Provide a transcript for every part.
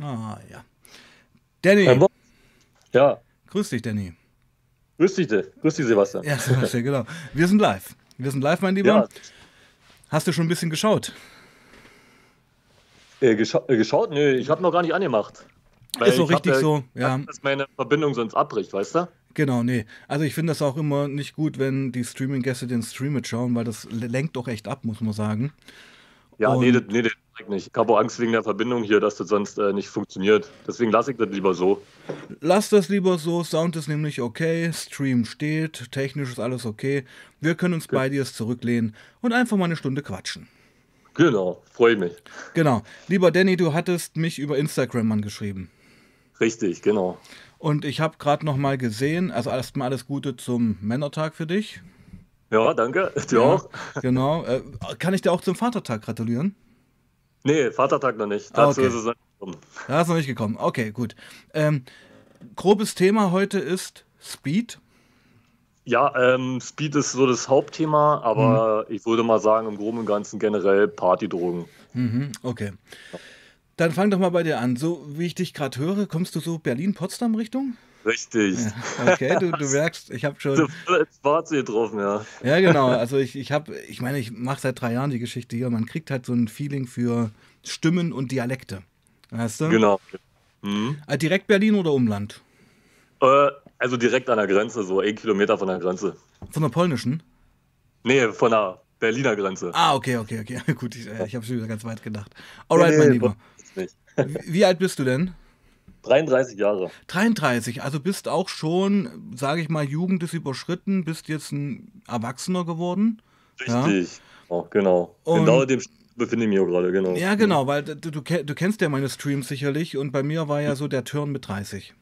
Ah, ja. Danny. Ja. Grüß dich, Danny. Grüß dich, grüß dich, Sebastian. Ja, Sebastian, genau. Wir sind live. Wir sind live, mein Lieber. Ja. Hast du schon ein bisschen geschaut? Äh, gescha äh, geschaut? Nö, ich habe noch gar nicht angemacht. Ist so richtig hab, so, ja. Dass meine Verbindung sonst abbricht, weißt du? Genau, nee. Also ich finde das auch immer nicht gut, wenn die Streaming-Gäste den Stream mitschauen, weil das lenkt doch echt ab, muss man sagen. Ja, Und nee, nee, nicht. Ich habe auch Angst wegen der Verbindung hier, dass das sonst äh, nicht funktioniert. Deswegen lasse ich das lieber so. Lass das lieber so. Sound ist nämlich okay, Stream steht, technisch ist alles okay. Wir können uns bei dir zurücklehnen und einfach mal eine Stunde quatschen. Genau, freue mich. Genau. Lieber Danny, du hattest mich über Instagram angeschrieben. Richtig, genau. Und ich habe gerade noch mal gesehen, also erstmal alles Gute zum Männertag für dich. Ja, danke. Du ja, auch. Genau. Äh, kann ich dir auch zum Vatertag gratulieren? Nee, Vatertag noch nicht. Dazu okay. ist es noch nicht gekommen. Da ist noch nicht gekommen. Okay, gut. Ähm, grobes Thema heute ist Speed. Ja, ähm, Speed ist so das Hauptthema, aber mhm. ich würde mal sagen, im Groben und Ganzen generell Partydrogen. Mhm, okay. Dann fang doch mal bei dir an. So wie ich dich gerade höre, kommst du so Berlin-Potsdam-Richtung? Richtig. Okay, du, du merkst, ich habe schon. Ins Fazit getroffen, ja. Ja, genau. Also ich, ich habe, ich meine, ich mache seit drei Jahren die Geschichte hier. Man kriegt halt so ein Feeling für Stimmen und Dialekte. Weißt du? Genau. Mhm. Also direkt Berlin oder Umland? Äh, also direkt an der Grenze, so ein Kilometer von der Grenze. Von der polnischen? Nee, von der Berliner Grenze. Ah, okay, okay, okay. Gut, ich, äh, ich habe schon wieder ganz weit gedacht. Alright, nee, mein Lieber. Wie alt bist du denn? 33 Jahre. 33, also bist auch schon, sage ich mal, Jugend ist überschritten, bist jetzt ein Erwachsener geworden. Richtig, ja? oh, genau. Und genau dem befinde ich mich auch gerade, genau. Ja, genau, weil du, du, du, kennst ja meine Streams sicherlich und bei mir war ja so der Turn mit 30.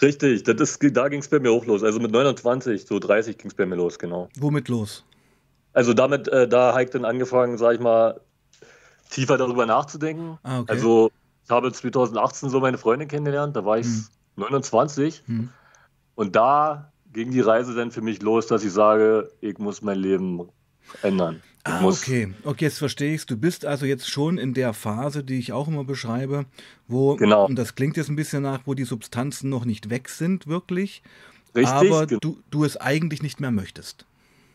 Richtig, das ist, da ging es bei mir auch los. Also mit 29, so 30 ging es bei mir los, genau. Womit los? Also damit, äh, da habe ich dann angefangen, sag ich mal, tiefer darüber nachzudenken. Ah, okay. Also ich habe 2018 so meine Freundin kennengelernt, da war ich hm. 29. Hm. Und da ging die Reise dann für mich los, dass ich sage, ich muss mein Leben ändern. Ich ah, okay. Okay, jetzt verstehe ich es. Du bist also jetzt schon in der Phase, die ich auch immer beschreibe, wo, genau. und das klingt jetzt ein bisschen nach, wo die Substanzen noch nicht weg sind, wirklich. Richtig. Aber du, du es eigentlich nicht mehr möchtest.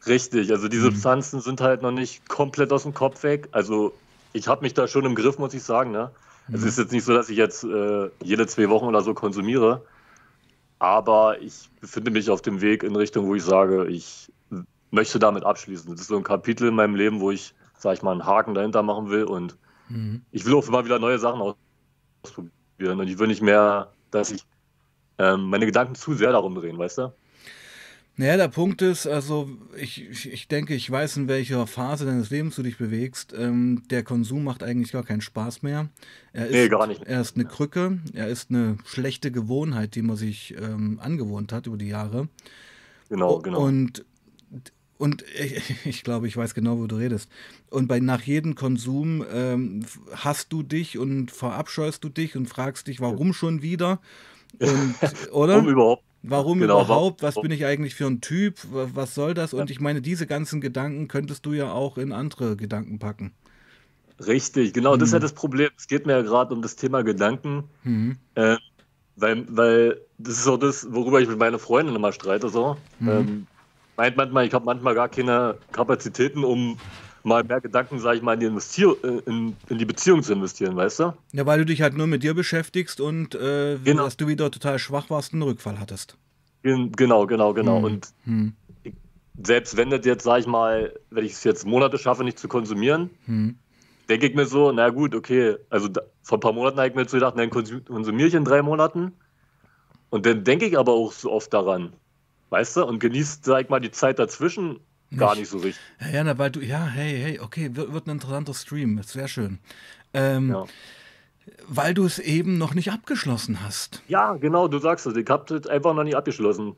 Richtig, also die hm. Substanzen sind halt noch nicht komplett aus dem Kopf weg. Also ich habe mich da schon im Griff, muss ich sagen. Ne? Mhm. Es ist jetzt nicht so, dass ich jetzt äh, jede zwei Wochen oder so konsumiere, aber ich befinde mich auf dem Weg in Richtung, wo ich sage, ich möchte damit abschließen. Das ist so ein Kapitel in meinem Leben, wo ich, sag ich mal, einen Haken dahinter machen will und mhm. ich will auch immer wieder neue Sachen ausprobieren und ich will nicht mehr, dass ich ähm, meine Gedanken zu sehr darum drehen, weißt du? Naja, der Punkt ist, also ich, ich, ich denke, ich weiß, in welcher Phase deines Lebens du dich bewegst. Ähm, der Konsum macht eigentlich gar keinen Spaß mehr. Er ist, nee, gar nicht. Er ist eine Krücke, er ist eine schlechte Gewohnheit, die man sich ähm, angewohnt hat über die Jahre. Genau, genau. Und, und ich, ich, glaube, ich weiß genau, wo du redest. Und bei, nach jedem Konsum ähm, hast du dich und verabscheust du dich und fragst dich, warum schon wieder? Und, oder? Warum überhaupt? Warum genau, überhaupt? Was bin ich eigentlich für ein Typ? Was soll das? Und ich meine, diese ganzen Gedanken könntest du ja auch in andere Gedanken packen. Richtig, genau, mhm. das ist ja mhm. das Problem. Es geht mir ja gerade um das Thema Gedanken. Mhm. Äh, weil, weil das ist so das, worüber ich mit meiner Freundin immer streite. So. Mhm. Ähm, meint manchmal, ich habe manchmal gar keine Kapazitäten, um mal mehr Gedanken, sage ich mal, in die, Investier äh, in, in, die Beziehung zu investieren, weißt du? Ja, weil du dich halt nur mit dir beschäftigst und äh, genau. dass du wieder total schwach warst und einen Rückfall hattest. Genau, genau, genau. Hm. Und hm. selbst wenn das jetzt, sage ich mal, wenn ich es jetzt Monate schaffe, nicht zu konsumieren, hm. denke ich mir so, na gut, okay, also da, vor ein paar Monaten habe ich mir so gedacht, dann konsumiere ich in drei Monaten. Und dann denke ich aber auch so oft daran, weißt du, und genießt, sag ich mal, die Zeit dazwischen gar nicht so richtig. Ja, ja, weil du, ja, hey, hey, okay, wird, wird ein interessanter Stream, sehr schön. Ähm, ja. Weil du es eben noch nicht abgeschlossen hast. Ja, genau, du sagst es. Ich habe es einfach noch nicht abgeschlossen.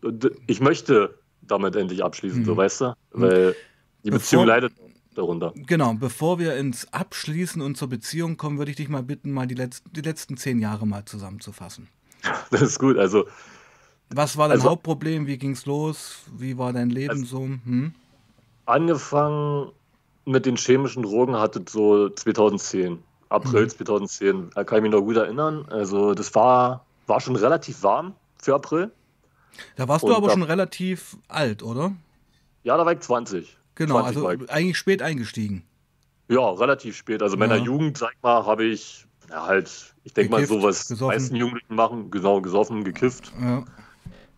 Ich möchte damit endlich abschließen, mhm. so weißt du? Weil die bevor, Beziehung leidet darunter. Genau, bevor wir ins Abschließen und zur Beziehung kommen, würde ich dich mal bitten, mal die, Letz-, die letzten zehn Jahre mal zusammenzufassen. Das ist gut, also. Was war dein also, Hauptproblem? Wie ging es los? Wie war dein Leben also, so? Hm? Angefangen mit den chemischen Drogen hatte so 2010. April mhm. 2010. Da kann ich mich noch gut erinnern. Also das war, war schon relativ warm für April. Da warst Und du aber da, schon relativ alt, oder? Ja, da war ich 20. Genau, 20 also eigentlich spät eingestiegen. Ja, relativ spät. Also in meiner Jugend, sag ich mal, habe ich ja, halt, ich denke mal, so was die meisten Jugendlichen machen, genau, gesoffen, gekifft. Ja.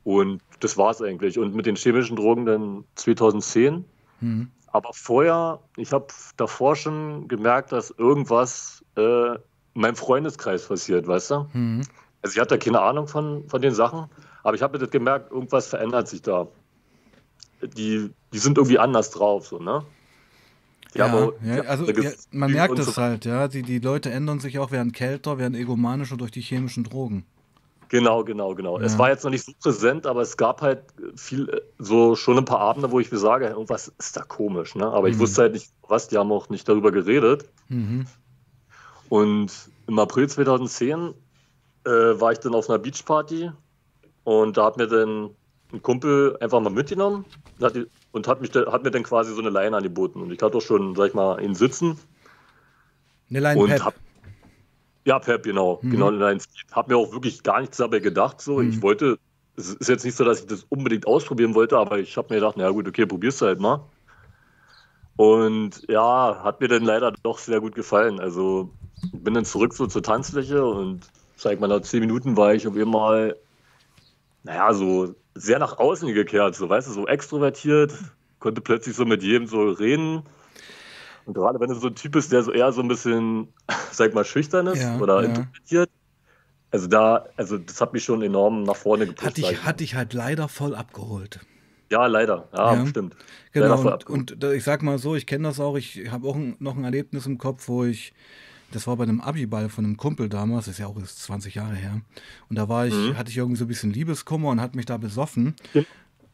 Und das war es eigentlich. Und mit den chemischen Drogen dann 2010. Mhm. Aber vorher, ich habe davor schon gemerkt, dass irgendwas äh, in meinem Freundeskreis passiert, weißt du? Mhm. Also ich hatte keine Ahnung von, von den Sachen, aber ich habe das gemerkt, irgendwas verändert sich da. Die, die sind irgendwie anders drauf, so, ne? Ja, aber, ja, also ja, man merkt es so halt, ja. Die, die Leute ändern sich auch, werden kälter, werden egomanischer durch die chemischen Drogen. Genau, genau, genau. Ja. Es war jetzt noch nicht so präsent, aber es gab halt viel, so schon ein paar Abende, wo ich mir sage, irgendwas ist da komisch, ne? Aber mhm. ich wusste halt nicht, was, die haben auch nicht darüber geredet. Mhm. Und im April 2010 äh, war ich dann auf einer Beachparty und da hat mir dann ein Kumpel einfach mal mitgenommen hat die, und hat, mich, hat mir dann quasi so eine Leine angeboten. Und ich hatte auch schon, sag ich mal, ihn sitzen. Eine Leine und. Hab, ja, Pep, genau. Mhm. genau eine Hab mir auch wirklich gar nichts dabei gedacht. So. Mhm. Ich wollte, es ist jetzt nicht so, dass ich das unbedingt ausprobieren wollte, aber ich habe mir gedacht, na gut, okay, probierst du halt mal. Und ja, hat mir dann leider doch sehr gut gefallen. Also bin dann zurück so zur Tanzfläche und sag mal, nach zehn Minuten war ich auf einmal, naja, so sehr nach außen gekehrt, so weißt du, so extrovertiert, konnte plötzlich so mit jedem so reden. Und gerade wenn du so ein Typ bist, der so eher so ein bisschen, sag mal, schüchtern ist ja, oder ja. introvertiert, also da, also das hat mich schon enorm nach vorne gepusht. Hat dich, hat dich halt leider voll abgeholt. Ja, leider. Ja, ja. stimmt. Genau, und, und, ich sag mal so, ich kenne das auch, ich habe auch ein, noch ein Erlebnis im Kopf, wo ich das war bei einem Abiball von einem Kumpel damals, das ist ja auch 20 Jahre her. Und da war ich, mhm. hatte ich irgendwie so ein bisschen Liebeskummer und hat mich da besoffen.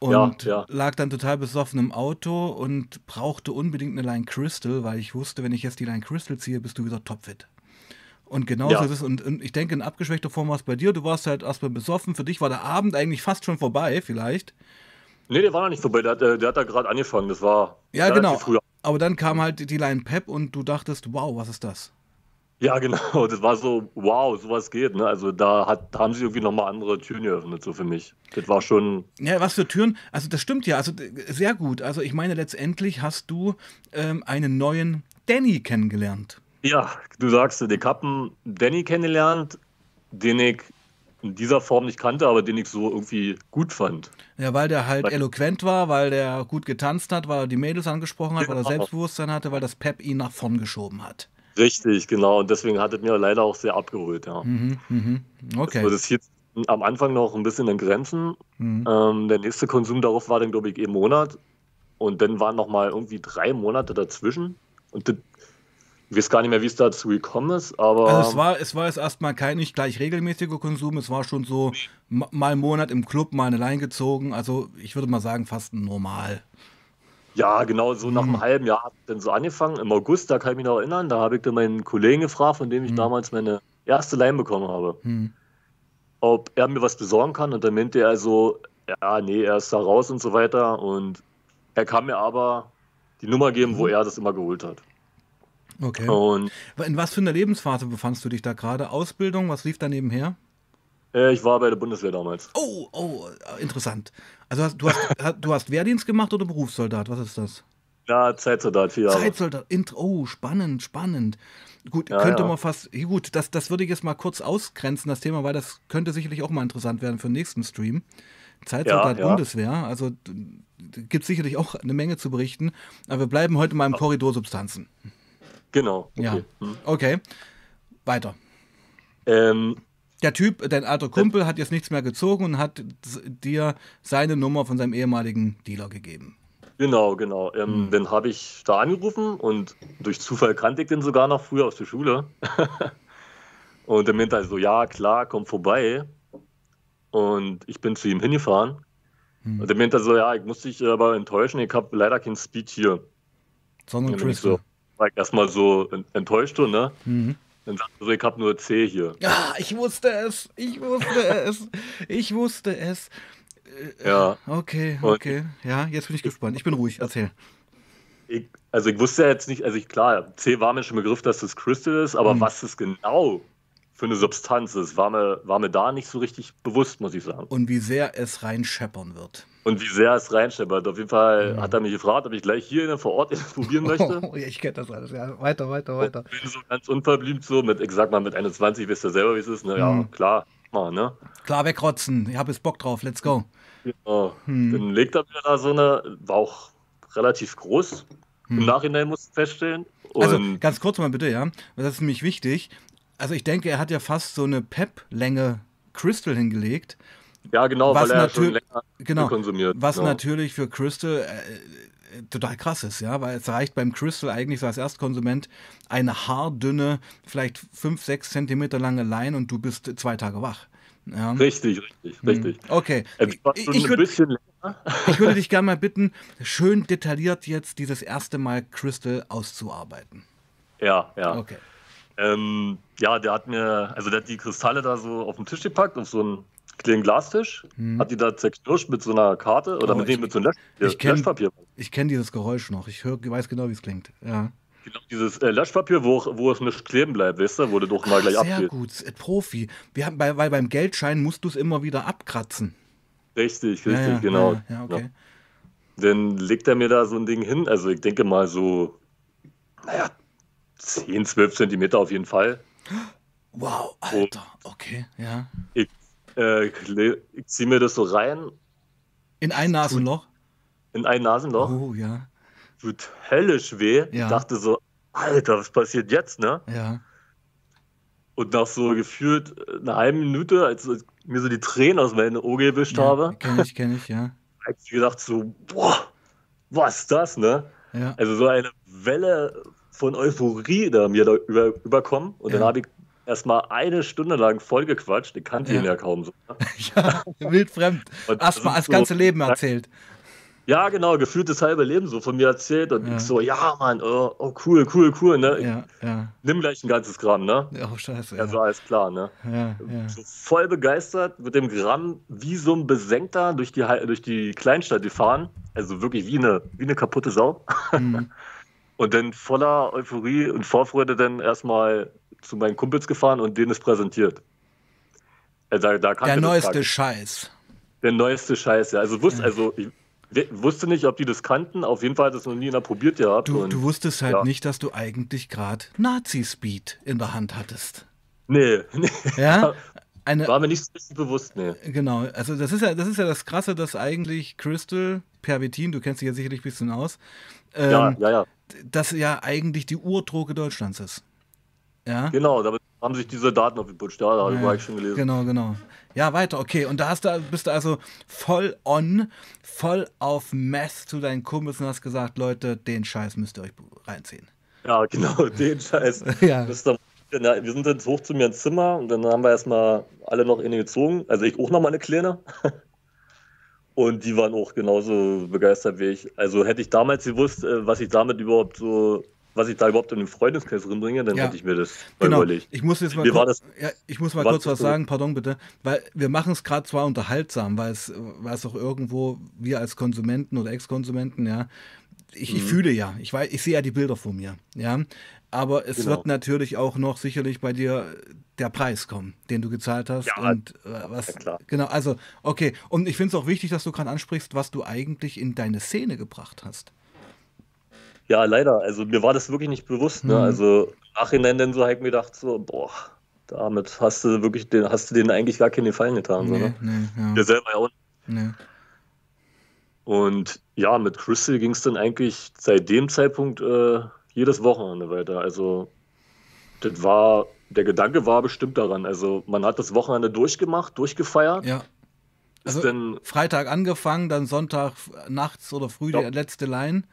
Und ja, ja. lag dann total besoffen im Auto und brauchte unbedingt eine Line Crystal, weil ich wusste, wenn ich jetzt die Line Crystal ziehe, bist du wieder topfit. Und genauso ja. ist es. Und, und, ich denke, in abgeschwächter Form war es bei dir. Du warst halt erstmal besoffen. Für dich war der Abend eigentlich fast schon vorbei, vielleicht. Nee, der war noch nicht vorbei. Der, der, der hat da gerade angefangen. Das war. Ja, genau. Früher. Aber dann kam halt die Line Pep und du dachtest, wow, was ist das? Ja, genau. Das war so, wow, sowas geht. Ne? Also da, hat, da haben sie irgendwie nochmal andere Türen geöffnet, so für mich. Das war schon. Ja, was für Türen? Also das stimmt ja. Also sehr gut. Also ich meine, letztendlich hast du ähm, einen neuen Danny kennengelernt. Ja, du sagst, ich habe einen Danny kennengelernt, den ich in dieser Form nicht kannte, aber den ich so irgendwie gut fand. Ja, weil der halt weil eloquent war, weil der gut getanzt hat, weil er die Mädels angesprochen hat, genau. weil er genau. Selbstbewusstsein hatte, weil das Pep ihn nach vorn geschoben hat. Richtig, genau. Und deswegen hat es mir leider auch sehr abgeholt, ja. Mhm, mh. Okay. Das hielt am Anfang noch ein bisschen in Grenzen. Mhm. Ähm, der nächste Konsum darauf war dann, glaube ich, eben Monat. Und dann waren noch mal irgendwie drei Monate dazwischen. Und das, ich weiß gar nicht mehr, wie es dazu gekommen ist, aber. Also es war, es war jetzt erstmal kein nicht gleich regelmäßiger Konsum, es war schon so mal einen Monat im Club, mal eine Line gezogen. Also ich würde mal sagen, fast normal. Ja, genau, so nach einem hm. halben Jahr hat dann so angefangen. Im August, da kann ich mich noch erinnern, da habe ich dann meinen Kollegen gefragt, von dem ich hm. damals meine erste Leim bekommen habe, hm. ob er mir was besorgen kann. Und dann meinte er so, ja, nee, er ist da raus und so weiter. Und er kann mir aber die Nummer geben, wo hm. er das immer geholt hat. Okay. Und In was für einer Lebensphase befandst du dich da gerade? Ausbildung, was lief da nebenher? Äh, ich war bei der Bundeswehr damals. Oh, oh, interessant. Also hast, du, hast, du hast Wehrdienst gemacht oder Berufssoldat? Was ist das? Ja, Zeitsoldat, vier Jahre. Zeitsoldat, oh, spannend, spannend. Gut, ja, könnte ja. man fast, gut, das, das würde ich jetzt mal kurz ausgrenzen, das Thema, weil das könnte sicherlich auch mal interessant werden für den nächsten Stream. Zeitsoldat ja, Bundeswehr, also gibt sicherlich auch eine Menge zu berichten, aber wir bleiben heute mal im Korridor Substanzen. Genau. Okay. Ja, hm. okay. Weiter. Ähm, der Typ, dein alter Kumpel, hat jetzt nichts mehr gezogen und hat dir seine Nummer von seinem ehemaligen Dealer gegeben. Genau, genau. Ähm, hm. Dann habe ich da angerufen und durch Zufall kannte ich den sogar noch früher aus der Schule. und er meinte also, ja, klar, komm vorbei. Und ich bin zu ihm hingefahren. Hm. Und er meinte so, ja, ich muss dich aber enttäuschen, ich habe leider keinen Speed hier. Sondern Crystal. So, war ich erstmal so enttäuscht, ne? Mhm. Dann sagst du, ich habe nur C hier. Ja, ich wusste es. Ich wusste es. Ich wusste es. Ja. Okay, okay. Ja, jetzt bin ich gespannt. Ich bin ruhig. Erzähl. ich, also ich wusste jetzt nicht, also ich, klar, C war mir schon Begriff, dass das Crystal ist, aber mhm. was es genau für eine Substanz ist, war mir, war mir da nicht so richtig bewusst, muss ich sagen. Und wie sehr es reinscheppern wird. Und wie sehr es reinscheppert. Auf jeden Fall mhm. hat er mich gefragt, ob ich gleich hier vor Ort probieren möchte. Oh, ich kenne das alles. Ja, weiter, weiter, weiter. Und bin so ganz unverblümt so mit, ich sag mal, mit 21 wisst ihr selber, wie es ist. Ja, mhm. klar, mal, ne? Klar wegrotzen. Ich habe jetzt Bock drauf. Let's go. Ja, hm. Dann legt er mir da so eine, war auch relativ groß. Im Nachhinein muss ich feststellen. Also, Und also ganz kurz mal bitte, ja. Das ist nämlich wichtig. Also ich denke, er hat ja fast so eine Pep-Länge Crystal hingelegt. Ja, genau, was weil er schon länger genau, konsumiert. Was genau. natürlich für Crystal äh, total krass ist, ja, weil es reicht beim Crystal eigentlich so als Erstkonsument eine haardünne, vielleicht 5, 6 Zentimeter lange Line und du bist zwei Tage wach. Ja. Richtig, richtig, hm. richtig. Okay. Ich, ich, würd, ich, würde dich gerne mal bitten, schön detailliert jetzt dieses erste Mal Crystal auszuarbeiten. Ja, ja. Okay. Ähm, ja, der hat mir, also der hat die Kristalle da so auf den Tisch gepackt, auf so einen kleinen Glastisch, hm. hat die da zerknirscht mit so einer Karte oder oh, mit, ich, mit so einem Lösch, kenn, Löschpapier. Ich kenne dieses Geräusch noch, ich hör, weiß genau, wie es klingt. Ja. Genau, dieses äh, Löschpapier, wo, wo es nicht kleben bleibt, weißt du, du doch mal gleich abgeht. Sehr gut, äh, Profi. Wir haben, bei, weil beim Geldschein musst du es immer wieder abkratzen. Richtig, richtig, ja, ja, genau. Ja, okay. Dann legt er mir da so ein Ding hin, also ich denke mal so, naja, 10, 12 Zentimeter auf jeden Fall. Wow, Alter, okay, ja. Ich, äh, ich ziehe mir das so rein. In ein Nasenloch? In ein Nasenloch. Oh, ja. Tut höllisch weh. Ja. Ich dachte so, Alter, was passiert jetzt, ne? Ja. Und nach so gefühlt einer halben Minute, als mir so die Tränen aus meinen Augen gewischt ja, habe, kenn ich, kenn ich, ja. Hab ich gedacht so, boah, was ist das, ne? Ja. Also so eine Welle von Euphorie da mir da über, überkommen. Und ja. dann habe ich erstmal eine Stunde lang vollgequatscht. Ich kannte ja. ihn ja kaum so. Ne? ja, wildfremd. Erstmal das ganze so, Leben erzählt. Ja, genau, gefühlt das halbe Leben so von mir erzählt und ja. ich so, ja, Mann, oh, oh, cool, cool, cool, ne? Ja, ja. Nimm gleich ein ganzes Gramm, ne? Oh, scheiße. Ja, so alles klar, ne? Ja, ja. So voll begeistert mit dem Gramm, wie so ein Besenkter durch die, durch die Kleinstadt gefahren. Also wirklich wie eine, wie eine kaputte Sau. Mhm. Und dann voller Euphorie und Vorfreude dann erstmal zu meinen Kumpels gefahren und denen es präsentiert. Also da, da Der neueste Scheiß. Der neueste Scheiß, ja. Also, wusste, also ich wusste nicht, ob die das kannten. Auf jeden Fall hat das noch nie einer probiert gehabt. Du, und, du wusstest halt ja. nicht, dass du eigentlich gerade Nazi-Speed in der Hand hattest. Nee, nee. Ja? Eine, War mir nicht so richtig bewusst, nee. Genau, also das ist ja das, ist ja das Krasse, dass eigentlich Crystal, Pervitin, du kennst dich ja sicherlich ein bisschen aus, ähm, ja, ja, ja. Das ja eigentlich die Urdroge Deutschlands ist. Ja? Genau, damit haben sich diese Daten aufgeputscht, ja, da ja, habe ich schon gelesen. Genau, genau. Ja, weiter, okay. Und da hast du, bist du also voll on, voll auf Meth zu deinen Kumpels und hast gesagt, Leute, den Scheiß müsst ihr euch reinziehen. Ja, genau, den Scheiß. ja. wir sind jetzt hoch zu mir ins Zimmer und dann haben wir erstmal alle noch eine gezogen. Also ich auch noch mal eine Kleine. Und die waren auch genauso begeistert wie ich. Also hätte ich damals gewusst, äh, was ich damit überhaupt so was ich da überhaupt in den Freundeskreis bringe, dann ja. hätte ich mir das genau. überlegt. Ich muss jetzt mal, kurz, ja, ich muss mal kurz was so? sagen, pardon bitte, weil wir machen es gerade zwar unterhaltsam, weil es, weil es auch irgendwo, wir als Konsumenten oder Ex-Konsumenten, ja, ich, mhm. ich, fühle ja, ich weiß, ich sehe ja die Bilder vor mir, ja, aber es genau. wird natürlich auch noch sicherlich bei dir der Preis kommen, den du gezahlt hast ja, und äh, was, ja, genau, also okay, und ich finde es auch wichtig, dass du gerade ansprichst, was du eigentlich in deine Szene gebracht hast. Ja, leider. Also mir war das wirklich nicht bewusst. Ne? Mhm. Also Nachhinein dann so habe ich mir gedacht, so, boah, damit hast du wirklich den, hast du denen eigentlich gar keinen Gefallen getan. Nee, so, ne? nee, ja. Dir selber ja auch. Nee. Und ja, mit Crystal ging es dann eigentlich seit dem Zeitpunkt äh, jedes Wochenende weiter. Also das war, der Gedanke war bestimmt daran. Also man hat das Wochenende durchgemacht, durchgefeiert. Ja. Also dann, Freitag angefangen, dann Sonntag nachts oder früh ja. die letzte Line.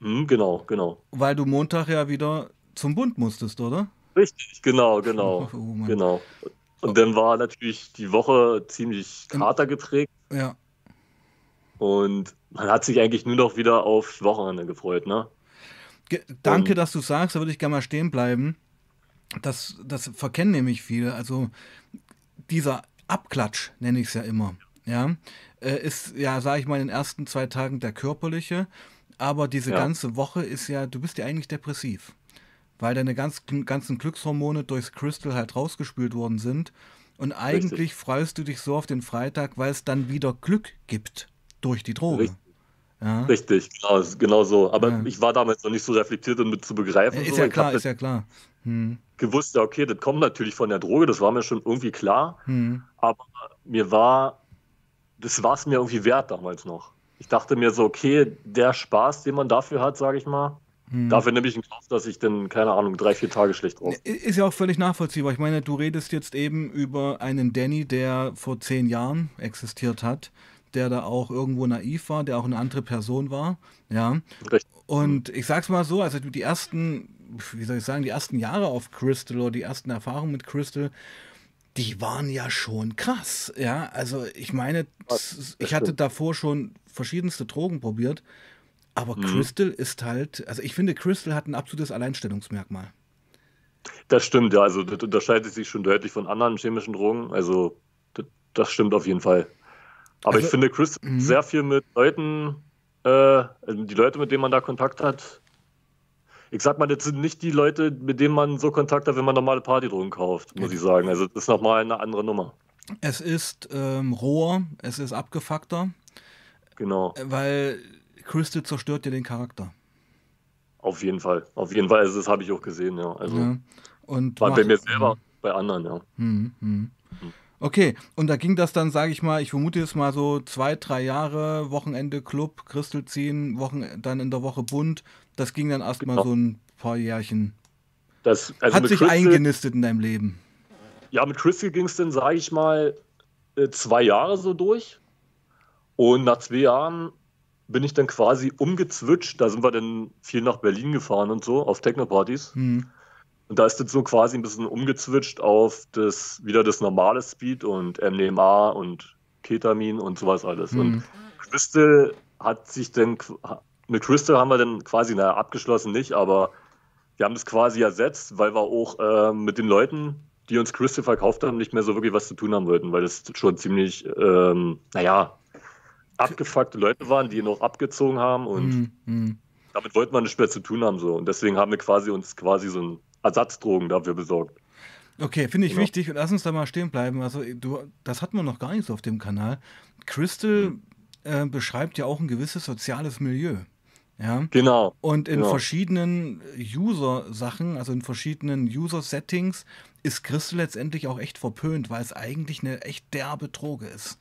Mhm, genau, genau. Weil du Montag ja wieder zum Bund musstest, oder? Richtig, genau, genau. Oh, genau. Und dann war natürlich die Woche ziemlich kater geprägt. Ja. Und man hat sich eigentlich nur noch wieder aufs Wochenende gefreut, ne? Danke, Und, dass du sagst, da würde ich gerne mal stehen bleiben. Das, das verkennen nämlich viele. Also dieser Abklatsch, nenne ich es ja immer, ja, äh, ist ja, sage ich mal, in den ersten zwei Tagen der körperliche aber diese Ja. ganze Woche ist ja, du bist ja eigentlich depressiv, weil deine ganz, ganzen Glückshormone durchs Crystal halt rausgespült worden sind. Und eigentlich freust du dich so auf den Freitag, weil es dann wieder Glück gibt durch die Droge. Richtig. Ja. Richtig, genau, genau so. Aber Ja. ich war damals noch nicht so reflektiert und mit zu begreifen. Ist so. ja klar, ist ja klar. Hm, gewusst, ja, okay, das kommt natürlich von der Droge, das war mir schon irgendwie klar. hm. Aber mir war, das war es mir irgendwie wert damals noch. Ich dachte mir so, okay, der Spaß, den man dafür hat, sage ich mal, Hm. dafür nehme ich in Kauf, dass ich dann, keine Ahnung, drei, vier Tage schlecht drauf. Ist ja auch völlig nachvollziehbar. Ich meine, du redest jetzt eben über einen Danny, der vor zehn Jahren existiert hat, der da auch irgendwo naiv war, der auch eine andere Person war. Ja. Richtig. Und ich sag's mal so, also die ersten, wie soll ich sagen, die ersten Jahre auf Crystal oder die ersten Erfahrungen mit Crystal, die waren ja schon krass. Ja, also ich meine, ich hatte davor schon verschiedenste Drogen probiert, aber Mhm. Crystal ist halt, also ich finde, Crystal hat ein absolutes Alleinstellungsmerkmal. Das stimmt, ja, also das unterscheidet sich schon deutlich von anderen chemischen Drogen. Also das, das stimmt auf jeden Fall. Aber Also- ich finde, Chris Mhm. sehr viel mit Leuten, äh, also die Leute, mit denen man da Kontakt hat. Ich sag mal, das sind nicht die Leute, mit denen man so Kontakt hat, wenn man normale Partydrogen kauft, muss ich sagen. Also das ist nochmal eine andere Nummer. Es ist ähm, roher, es ist abgefuckter, Genau, weil Crystal zerstört dir den Charakter. auf jeden Fall. Auf jeden Fall, also das habe ich auch gesehen, ja. Also Ja. Und war bei mir selber, bei anderen, ja. Hm, hm. Okay, und da ging das dann, sage ich mal, ich vermute jetzt mal so zwei, drei Jahre, Wochenende Club, Crystal ziehen, Wochen, dann in der Woche bunt. Das ging dann erstmal Genau. so ein paar Jährchen. Das, also Hat sich Crystal- eingenistet in deinem Leben. Ja, mit Crystal ging es dann, sage ich mal, äh, zwei Jahre so durch. Und nach zwei Jahren bin ich dann quasi umgezwitscht. Da sind wir dann viel nach Berlin gefahren und so, auf Techno-Partys. Hm. Und da ist das so quasi ein bisschen umgezwitscht auf das, wieder das normale Speed und MDMA und Ketamin und sowas alles. Hm. Und Crystal hat sich dann, mit Crystal haben wir dann quasi, naja, abgeschlossen nicht, aber wir haben es quasi ersetzt, weil wir auch äh, mit den Leuten, die uns Crystal verkauft haben, nicht mehr so wirklich was zu tun haben wollten, weil das schon ziemlich, ähm, naja, abgefuckte Leute waren, die noch abgezogen haben und Hm, hm. damit wollten wir nichts mehr zu tun haben so. Und deswegen haben wir quasi uns quasi so ein Ersatzdrogen dafür besorgt. Okay, finde ich Ja. wichtig. Lass uns da mal stehen bleiben. Also, du, das hatten wir noch gar nicht so auf dem Kanal. Crystal Hm. äh, beschreibt ja auch ein gewisses soziales Milieu. Ja. Genau. Und in Ja. verschiedenen User-Sachen, also in verschiedenen User-Settings, ist Crystal letztendlich auch echt verpönt, weil es eigentlich eine echt derbe Droge ist.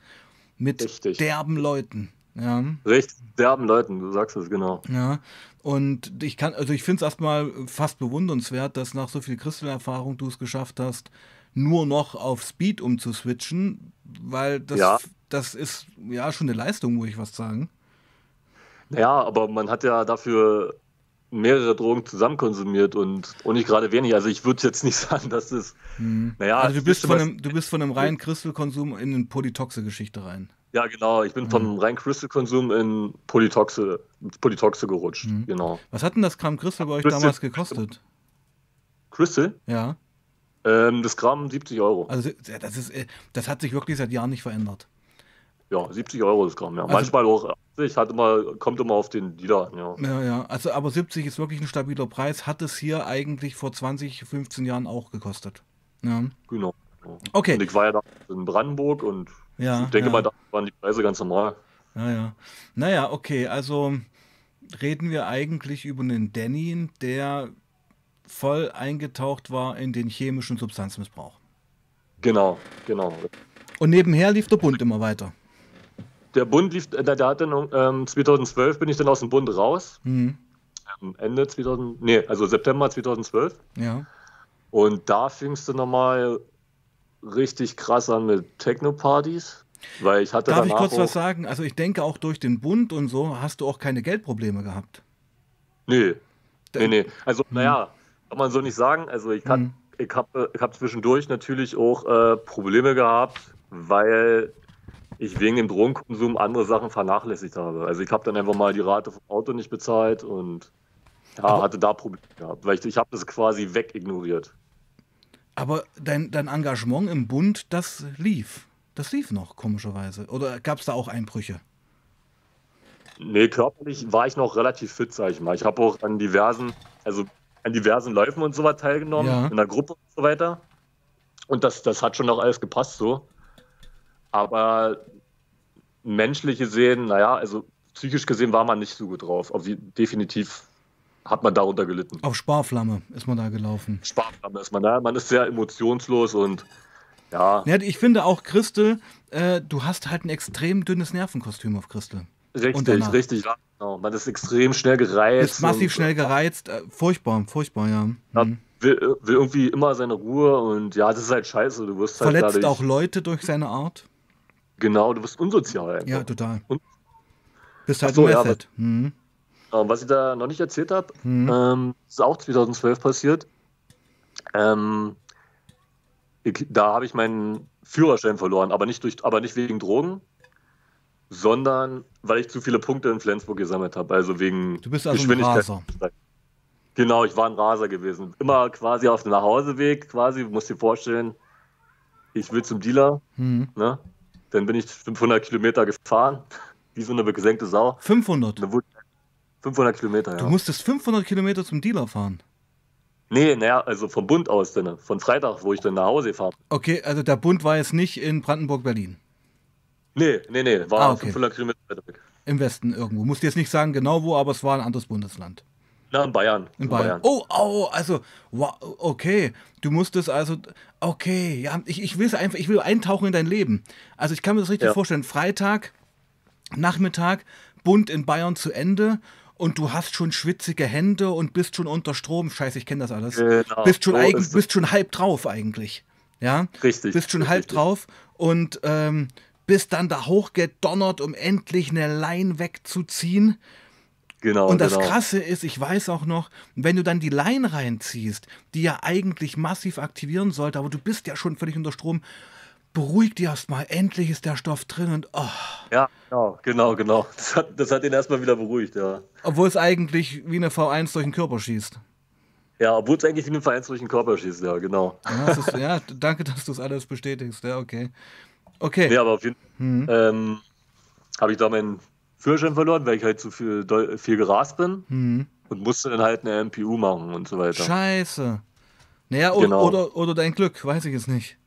Mit Richtig. derben Leuten. Ja. Recht derben Leuten, du sagst es genau. Ja. Und ich kann, also ich finde es erstmal fast bewundernswert, dass nach so viel Crystal-Erfahrung du es geschafft hast, nur noch auf Speed umzuswitchen, weil das, Ja. das ist ja schon eine Leistung, muss ich was sagen. Naja, aber man hat ja dafür mehrere Drogen zusammen konsumiert und, und nicht gerade wenig. Also ich würde jetzt nicht sagen, dass es, naja, Also du bist ist von einem, du bist von einem reinen Crystal-Konsum in eine Polytoxe-Geschichte rein. Ja genau, ich bin vom rein Crystal-Konsum in Polytoxe, Polytoxe gerutscht, Mhm. genau. Was hat denn das Gramm Crystal bei euch Crystal- damals gekostet? Crystal, Ja, ähm, das Gramm 70 Euro. also das ist, äh, das hat sich wirklich seit Jahren nicht verändert. Ja, 70 Euro das Gramm, ja. Also- Manchmal auch 80, hat immer, kommt immer auf den Dealer an, ja. Ja, ja, also aber 70 ist wirklich ein stabiler Preis, hat es hier eigentlich vor 20, 15 Jahren auch gekostet. Ja, Genau. Okay. Und ich war ja da in Brandenburg und ja. ich denke ja. mal, da waren die Preise ganz normal. Ja, ja. Naja, okay, also reden wir eigentlich über einen Danny, der voll eingetaucht war in den chemischen Substanzmissbrauch. Genau, genau. Und nebenher lief der Bund immer weiter. Der Bund lief, äh, der, der hat dann ähm, 2012 bin ich dann aus dem Bund raus. Mhm. Ähm, Ende 2000, nee, also September 2012. Ja. Und da fing es dann nochmal richtig krass an mit Techno-Partys. Weil ich hatte Darf ich kurz was sagen? Also ich denke auch durch den Bund und so hast du auch keine Geldprobleme gehabt. Nee, nee, nee. Also, naja, kann man so nicht sagen. Also, ich, kann, Mhm. ich habe ich hab zwischendurch natürlich auch äh, Probleme gehabt, weil ich wegen dem Drogenkonsum andere Sachen vernachlässigt habe. Also, ich habe dann einfach mal die Rate vom Auto nicht bezahlt und ja, hatte da Probleme gehabt, weil ich, ich habe das quasi wegignoriert. Aber dein, dein Engagement im Bund, das lief. Das lief noch, komischerweise. Oder gab es da auch Einbrüche? Nee, körperlich war ich noch relativ fit, sag ich mal. Ich habe auch an diversen, also an diversen Läufen und so was teilgenommen, Ja. in der Gruppe und so weiter. Und das, das hat schon noch alles gepasst so. Aber menschlich gesehen, naja, also psychisch gesehen war man nicht so gut drauf. Definitiv hat man darunter gelitten. Auf Sparflamme ist man da gelaufen. Sparflamme ist man da. Man ist sehr emotionslos und ja, Ja, ich finde auch, Christel, äh, du hast halt ein extrem dünnes Nervenkostüm auf Christel. richtig, richtig. Ja, genau. Man ist extrem schnell gereizt. Bist massiv und- schnell gereizt. Äh, furchtbar, furchtbar, ja. Ja, Mhm. will, will irgendwie immer seine Ruhe und ja, das ist halt scheiße. Du wirst halt Verletzt dadurch, auch Leute durch seine Art. Genau, du bist unsozial. Einfach. Ja, total. Und- Bist halt so, ein ja. Mhm. Was ich da noch nicht erzählt habe, Mhm. ähm, ist auch 2012 passiert. Ähm, ich, da habe ich meinen Führerschein verloren, aber nicht, durch, aber nicht wegen Drogen, sondern weil ich zu viele Punkte in Flensburg gesammelt habe. Also wegen Du bist also ein Geschwindigkeit. Raser. Genau, ich war ein Raser gewesen. Immer quasi auf dem Nachhauseweg, quasi, musst dir vorstellen, ich will zum Dealer, Mhm. ne? Dann bin ich 500 Kilometer gefahren, wie so eine gesenkte Sau. 500. Dann wurde 500 Kilometer, Du ja. musstest 500 Kilometer zum Dealer fahren. Nee, naja, also vom Bund aus, dann, von Freitag, wo ich dann nach Hause bin. Okay, also der Bund war jetzt nicht in Brandenburg-Berlin. Nee, nee, nee, war Ah, okay. 500 Kilometer weiter weg. Im Westen irgendwo. Musst jetzt nicht sagen genau wo, aber es war ein anderes Bundesland. Na, in Bayern. In Bayern. Oh, oh, also, wow, okay. Du musstest also, okay, ja, ich, ich will es einfach, ich will eintauchen in dein Leben. Also ich kann mir das richtig Ja. vorstellen. Freitag, Nachmittag, Bund in Bayern zu Ende und du hast schon schwitzige Hände und bist schon unter Strom. Scheiße, ich kenne das alles. Genau, bist schon eigen, bist schon halb drauf eigentlich. Ja? Richtig, Bist schon halb richtig. drauf und ähm, bist dann da hochgedonnert, um endlich eine Line wegzuziehen. Genau, Und das genau. Krasse ist, ich weiß auch noch, wenn du dann die Line reinziehst, die ja eigentlich massiv aktivieren sollte, aber du bist ja schon völlig unter Strom, beruhig dich erstmal, endlich ist der Stoff drin und oh, Ja, genau, genau, genau. Das hat, das hat ihn erstmal wieder beruhigt, ja. obwohl es eigentlich wie eine V1 durch den Körper schießt. Ja, obwohl es eigentlich wie ein Vereins durch den Körper schießt, ja, genau. Ja, ist, ja danke, dass du es alles bestätigst. Ja, okay. Okay. Nee, aber auf jeden. Fall ähm, habe ich da meinen Führerschein verloren, weil ich halt zu viel, viel gerast bin Hm. und musste dann halt eine MPU machen und so weiter. Scheiße. Naja, Genau. oder, oder dein Glück, weiß ich es nicht.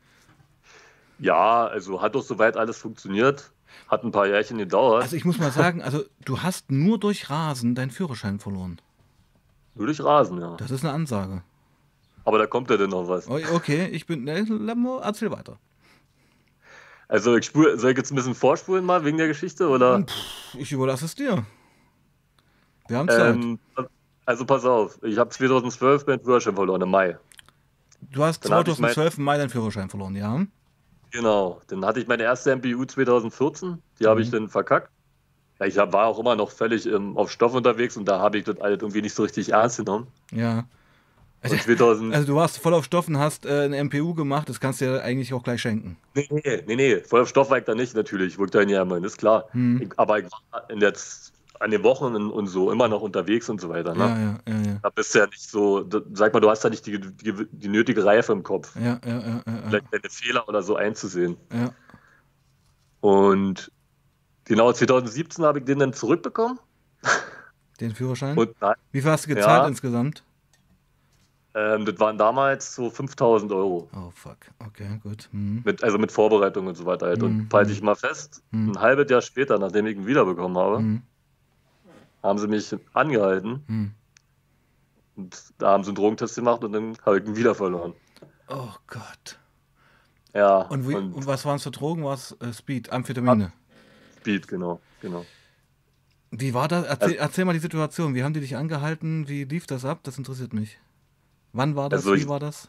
Ja, also hat doch soweit alles funktioniert. Hat ein paar Jährchen gedauert. Also ich muss mal sagen, also du hast nur durch Rasen deinen Führerschein verloren. Nur durch Rasen, ja. Das ist eine Ansage. Aber da kommt ja dann noch was. O- Okay, ich bin. Ne, erzähl weiter. Also ich spur, soll ich jetzt ein bisschen vorspulen mal wegen der Geschichte oder? Ich überlasse es dir. Wir haben Zeit. Ähm, also pass auf, ich habe 2012 meinen Führerschein verloren im Mai. du hast dann hatte ich 2012 im Mai deinen Führerschein verloren, ja? Genau, dann hatte ich meine erste MPU 2014, die habe ich dann verkackt. Ja, ich war auch immer noch völlig ähm, auf Stoff unterwegs und da habe ich das alles irgendwie nicht so richtig ernst genommen. Ja. 2000, Also du warst voll auf Stoff und hast äh, eine MPU gemacht, das kannst du dir eigentlich auch gleich schenken. nee, nee, nee, voll auf Stoff war ich da nicht natürlich, wo ich da ja immer, ist klar. Hm. Ich, aber ich war in der, an den Wochen und, so immer noch unterwegs und so weiter. Ne? Ja, ja, ja. Da bist du ja nicht so, sag mal, du hast ja nicht die, die, die nötige Reife im Kopf, Ja, ja, ja, vielleicht deine Fehler oder so einzusehen. ja. Und genau 2017 habe ich den dann zurückbekommen. Den Führerschein? Und nein, Wie viel hast du gezahlt insgesamt? ähm, das waren damals so 5000 Euro. Oh fuck. Okay, gut. Hm. Mit, also mit Vorbereitung und so weiter. Halt. Mhm. Und halte ich mal fest, Mhm. ein halbes Jahr später, nachdem ich ihn wiederbekommen habe, Hm. Haben sie mich angehalten. Hm. Und da haben sie einen Drogentest gemacht und dann habe ich ihn wieder verloren. Oh Gott. Ja, Und, wie, und und was waren es für Drogen? War es äh, Speed, Amphetamine? Speed, genau, genau. Wie war das? Also Erzähl, erzähl mal die Situation. Wie haben die dich angehalten? Wie lief das ab? Das interessiert mich. Wann war das? Also Wie ich- war das?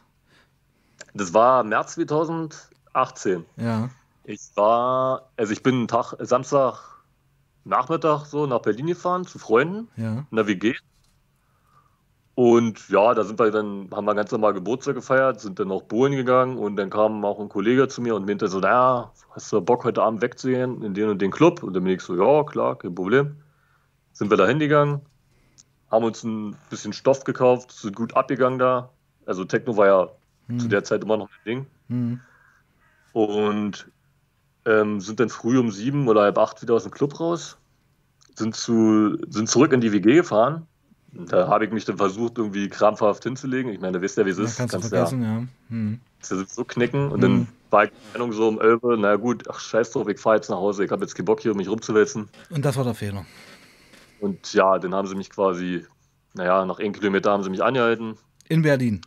Das war März 2018. Ja. Ich war, also ich bin Tag, Samstag Nachmittag so nach Berlin gefahren zu Freunden Ja. in der WG. Und ja, da sind wir dann, haben wir ganz normal Geburtstag gefeiert, sind dann noch Bohlen gegangen und dann kam auch ein Kollege zu mir und meinte so, naja, hast du Bock heute Abend wegzugehen in den und den Club? Und dann bin ich so, ja, klar, kein Problem. Sind wir da hingegangen, haben uns ein bisschen Stoff gekauft, sind gut abgegangen da. Also Techno war ja Hm. zu der Zeit immer noch ein Ding. Hm. Und ähm, sind dann früh um sieben oder halb acht wieder aus dem Club raus. sind, zu, sind zurück in die WG gefahren. Da habe ich mich dann versucht, irgendwie krampfhaft hinzulegen. Ich meine, du weißt ja, wie es Ja, ist. kannst du Kannst vergessen, ja. Hm. ja so knicken. Und Mhm. dann war ich der Meinung so um 11 Uhr, na gut, ach scheiß drauf, ich fahre jetzt nach Hause. Ich habe jetzt keinen Bock hier, mich rumzuwälzen. Und das war der Fehler. Und ja, dann haben sie mich quasi, naja, nach 1 Kilometer haben sie mich angehalten. In Berlin.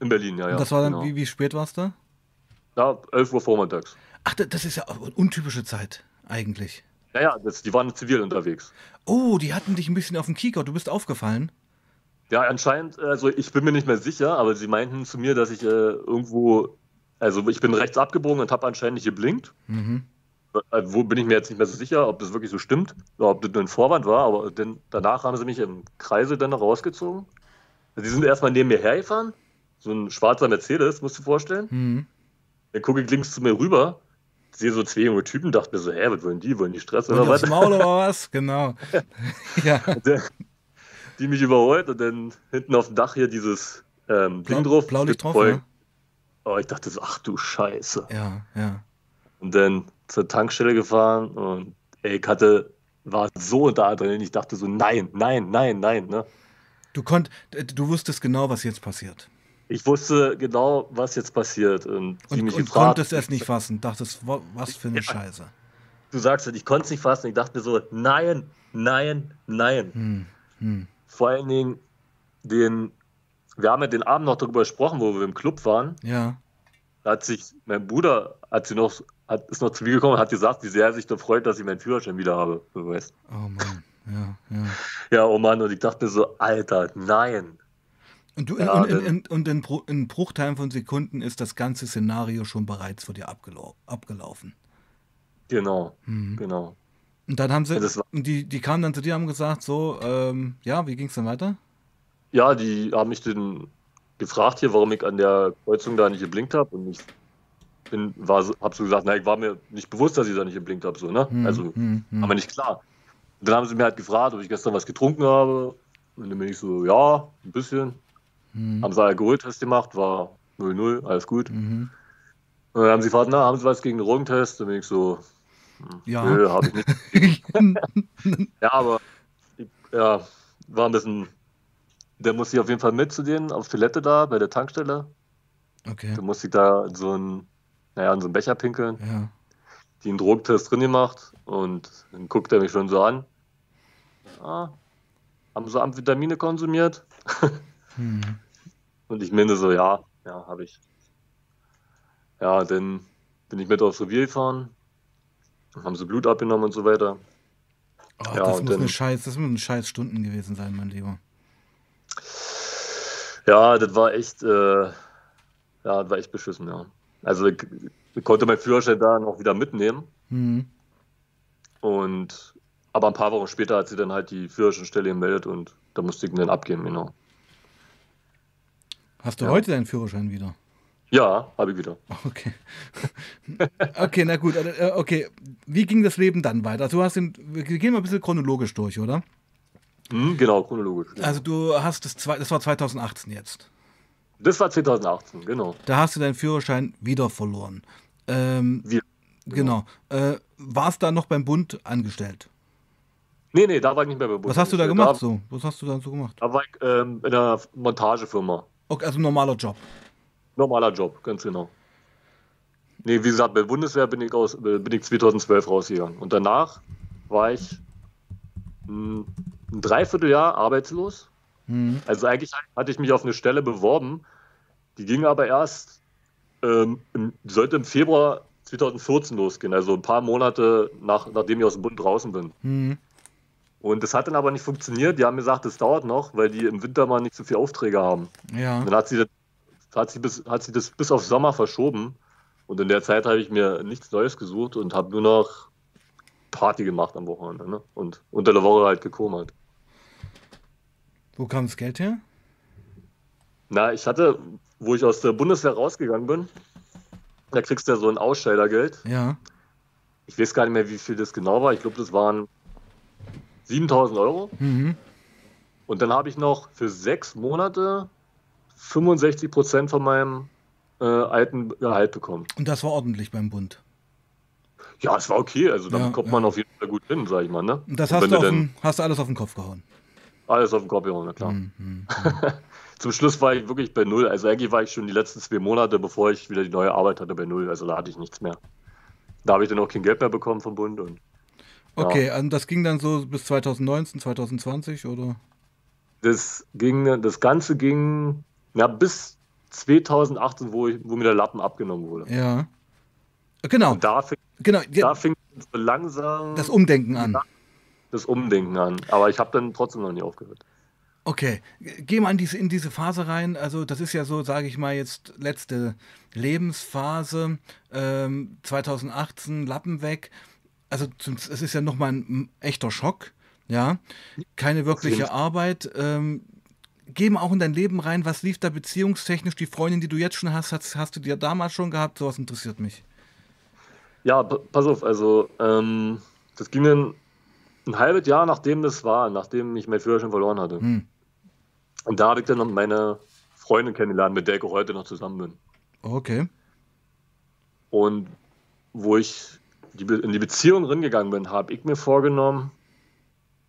In Berlin, ja, ja. Und das war dann, genau. wie, wie spät war es da? Ja, 11 Uhr vormittags. Ach, da- das ist ja untypische Zeit, eigentlich. Ja, ja, das, die waren zivil unterwegs. Oh, die hatten dich ein bisschen auf dem Kieker. Du bist aufgefallen. Ja, anscheinend, also ich bin mir nicht mehr sicher, aber sie meinten zu mir, dass ich äh, irgendwo, also ich bin rechts abgebogen und habe anscheinend nicht geblinkt. Mhm. Äh, Wo bin ich mir jetzt nicht mehr so sicher, ob das wirklich so stimmt, oder ob das nur ein Vorwand war, aber dann, danach haben sie mich im Kreise dann rausgezogen. Die sind erstmal neben mir hergefahren, so ein schwarzer Mercedes, musst du dir vorstellen. Mhm. Dann gucke ich links zu mir rüber, sehe so zwei junge Typen, dachte mir so, hä, was wollen die? Wollen die Stress Und oder was? Maul oder was? Genau. ja. Der, die mich überholt und dann hinten auf dem Dach hier dieses ähm, Ding Blau- drauf. Blaulicht drauf, voll- ja. Oh, ich dachte so, ach du Scheiße. Ja, ja. Und dann zur Tankstelle gefahren und ey, ich hatte, war so unter Adrenalin, ich dachte so, nein, nein, nein, nein. Ne? Du konnt, du wusstest genau, was jetzt passiert. Ich wusste genau, was jetzt passiert. Und Und, mich und gefragt. konntest es nicht fassen. Dachtest, wa- was für eine Ja. Scheiße. Du sagst es, ich konnte es nicht fassen. Ich dachte mir so, nein, nein, nein. Hm. Hm. Vor allen Dingen den, wir haben ja den Abend noch darüber gesprochen, wo wir im Club waren. Ja. Da hat sich mein Bruder, hat sie noch, hat, ist noch zu mir gekommen und hat gesagt, wie sehr er sich da freut, dass ich meinen Führerschein wieder habe. Du weißt. Oh Mann. Ja, ja. Ja, oh Mann, und ich dachte mir so, Alter, nein. Und, du, Ja, und, dann- und, und in, Bru- in Bruchteilen von Sekunden ist das ganze Szenario schon bereits vor dir abgelau abgelaufen. Genau, Mhm. genau. Und dann haben sie, die, die kamen dann zu dir und haben gesagt, so, ähm, ja, wie ging es dann weiter? Ja, die haben mich dann gefragt hier, warum ich an der Kreuzung da nicht geblinkt habe. Und ich bin, war, so- hab so gesagt, na, ich war mir nicht bewusst, dass ich da nicht geblinkt habe. So, ne? Hm, Also, hm, hm. aber nicht klar. Und dann haben sie mir halt gefragt, ob ich gestern was getrunken habe. Und dann bin ich so, ja, ein bisschen. Hm, Haben sie Alkoholtest gemacht, war 0-0, alles gut. mhm. Und dann haben sie gefragt, na, haben sie was gegen den Drogentest? Dann bin ich so, Ja. nö, habe ich nicht. Ja, aber ich, ja, war ein bisschen. Der musste ich auf jeden Fall mit zu denen auf Toilette da bei der Tankstelle. okay. Da musste ich da in so einen, naja, in so einen Becher pinkeln, Ja. die einen Drogentest drin gemacht und dann guckt er mich schon so an. Ah, haben sie Amphetamine konsumiert? Hm. Und ich meine so, ja, ja, habe ich. Ja, dann bin ich mit aufs Revier gefahren, haben sie Blut abgenommen und so weiter. Oh, Ja, das muss dann- eine Scheiß, das müssen Scheiß Stunden gewesen sein, mein Lieber. Ja, das war echt, äh, ja, das war echt beschissen, ja. Also ich, ich konnte meinen Führerschein da noch wieder mitnehmen Hm. und aber ein paar Wochen später hat sie dann halt die Führerscheinstelle gemeldet und da musste ich ihn dann abgeben, genau. Hast du Ja. heute deinen Führerschein wieder? Ja, habe ich wieder. Okay. okay, na gut. äh, Okay, wie ging das Leben dann weiter? Also du hast den, wir gehen mal ein bisschen chronologisch durch, oder? Hm, genau, chronologisch. Ja. Also du hast das, das war 2018 jetzt. Das war 2018, genau. Da hast du deinen Führerschein wieder verloren. Ähm, Wir, genau. Äh, warst da noch beim Bund angestellt? Nee, nee, da war ich nicht mehr bei Was hast du da gemacht so? Was hast du dann so gemacht? Da war ich ähm, in einer Montagefirma. Okay, also normaler Job. Normaler Job, ganz genau. Nee, wie gesagt, bei der Bundeswehr bin ich, aus, äh, bin ich 2012 rausgegangen. Und danach war ich mh, ein Dreivierteljahr arbeitslos. Hm. Also eigentlich hatte ich mich auf eine Stelle beworben. Die ging aber erst, ähm, sollte im Februar 2014 losgehen, also ein paar Monate nach, nachdem ich aus dem Bund draußen bin. Hm. Und das hat dann aber nicht funktioniert. Die haben gesagt, es dauert noch, weil die im Winter mal nicht so viele Aufträge haben. Ja. Dann hat sie, das, hat, sie bis, hat sie das bis auf Sommer verschoben. Und in der Zeit habe ich mir nichts Neues gesucht und habe nur noch Party gemacht am Wochenende. Ne? Und unter der Woche halt gekommert. Wo kam das Geld her? Na, ich hatte, wo ich aus der Bundeswehr rausgegangen bin, da kriegst du ja so ein Ausscheidergeld. Ja. Ich weiß gar nicht mehr, wie viel das genau war. Ich glaube, das waren 7000 Euro. Mhm. Und dann habe ich noch für sechs Monate 65 Prozent von meinem äh, alten Gehalt bekommen. Und das war ordentlich beim Bund. Ja, es war okay. Also damit ja, kommt man auf jeden Fall gut hin, sag ich mal. Ne? Und das hast, du, den, hast du alles auf den Kopf gehauen? Alles auf den Kopf gehauen, na klar. Mhm, mhm. Zum Schluss war ich wirklich bei Null. Also eigentlich war ich schon die letzten zwei Monate, bevor ich wieder die neue Arbeit hatte, bei Null. Also da hatte ich nichts mehr. Da habe ich dann auch kein Geld mehr bekommen vom Bund. Und, ja. Okay, und das ging dann so bis 2019, 2020 oder? Das ging, das Ganze ging ja, bis 2018, wo, ich, wo mir der Lappen abgenommen wurde. Ja. Genau. Und da fing, genau. da fing so langsam das Umdenken an. Das Umdenken an. Aber ich habe dann trotzdem noch nie aufgehört. Okay, geh mal in diese, in diese Phase rein. Also, das ist ja so, sage ich mal, jetzt letzte Lebensphase. Ähm, 2018, Lappen weg. Also, es ist ja nochmal ein echter Schock. Ja, keine wirkliche Arbeit. Ähm, mal auch in dein Leben rein. Was lief da beziehungstechnisch? Die Freundin, die du jetzt schon hast, hast, hast du dir damals schon gehabt? Sowas interessiert mich. Ja, pass auf, also ähm, das ging dann ein halbes Jahr, nachdem das war, nachdem ich mein Führerschein verloren hatte. Hm. Und da habe ich dann noch meine Freundin kennengelernt, mit der ich heute noch zusammen bin. Okay. Und wo ich in die Beziehung reingegangen bin, habe ich mir vorgenommen,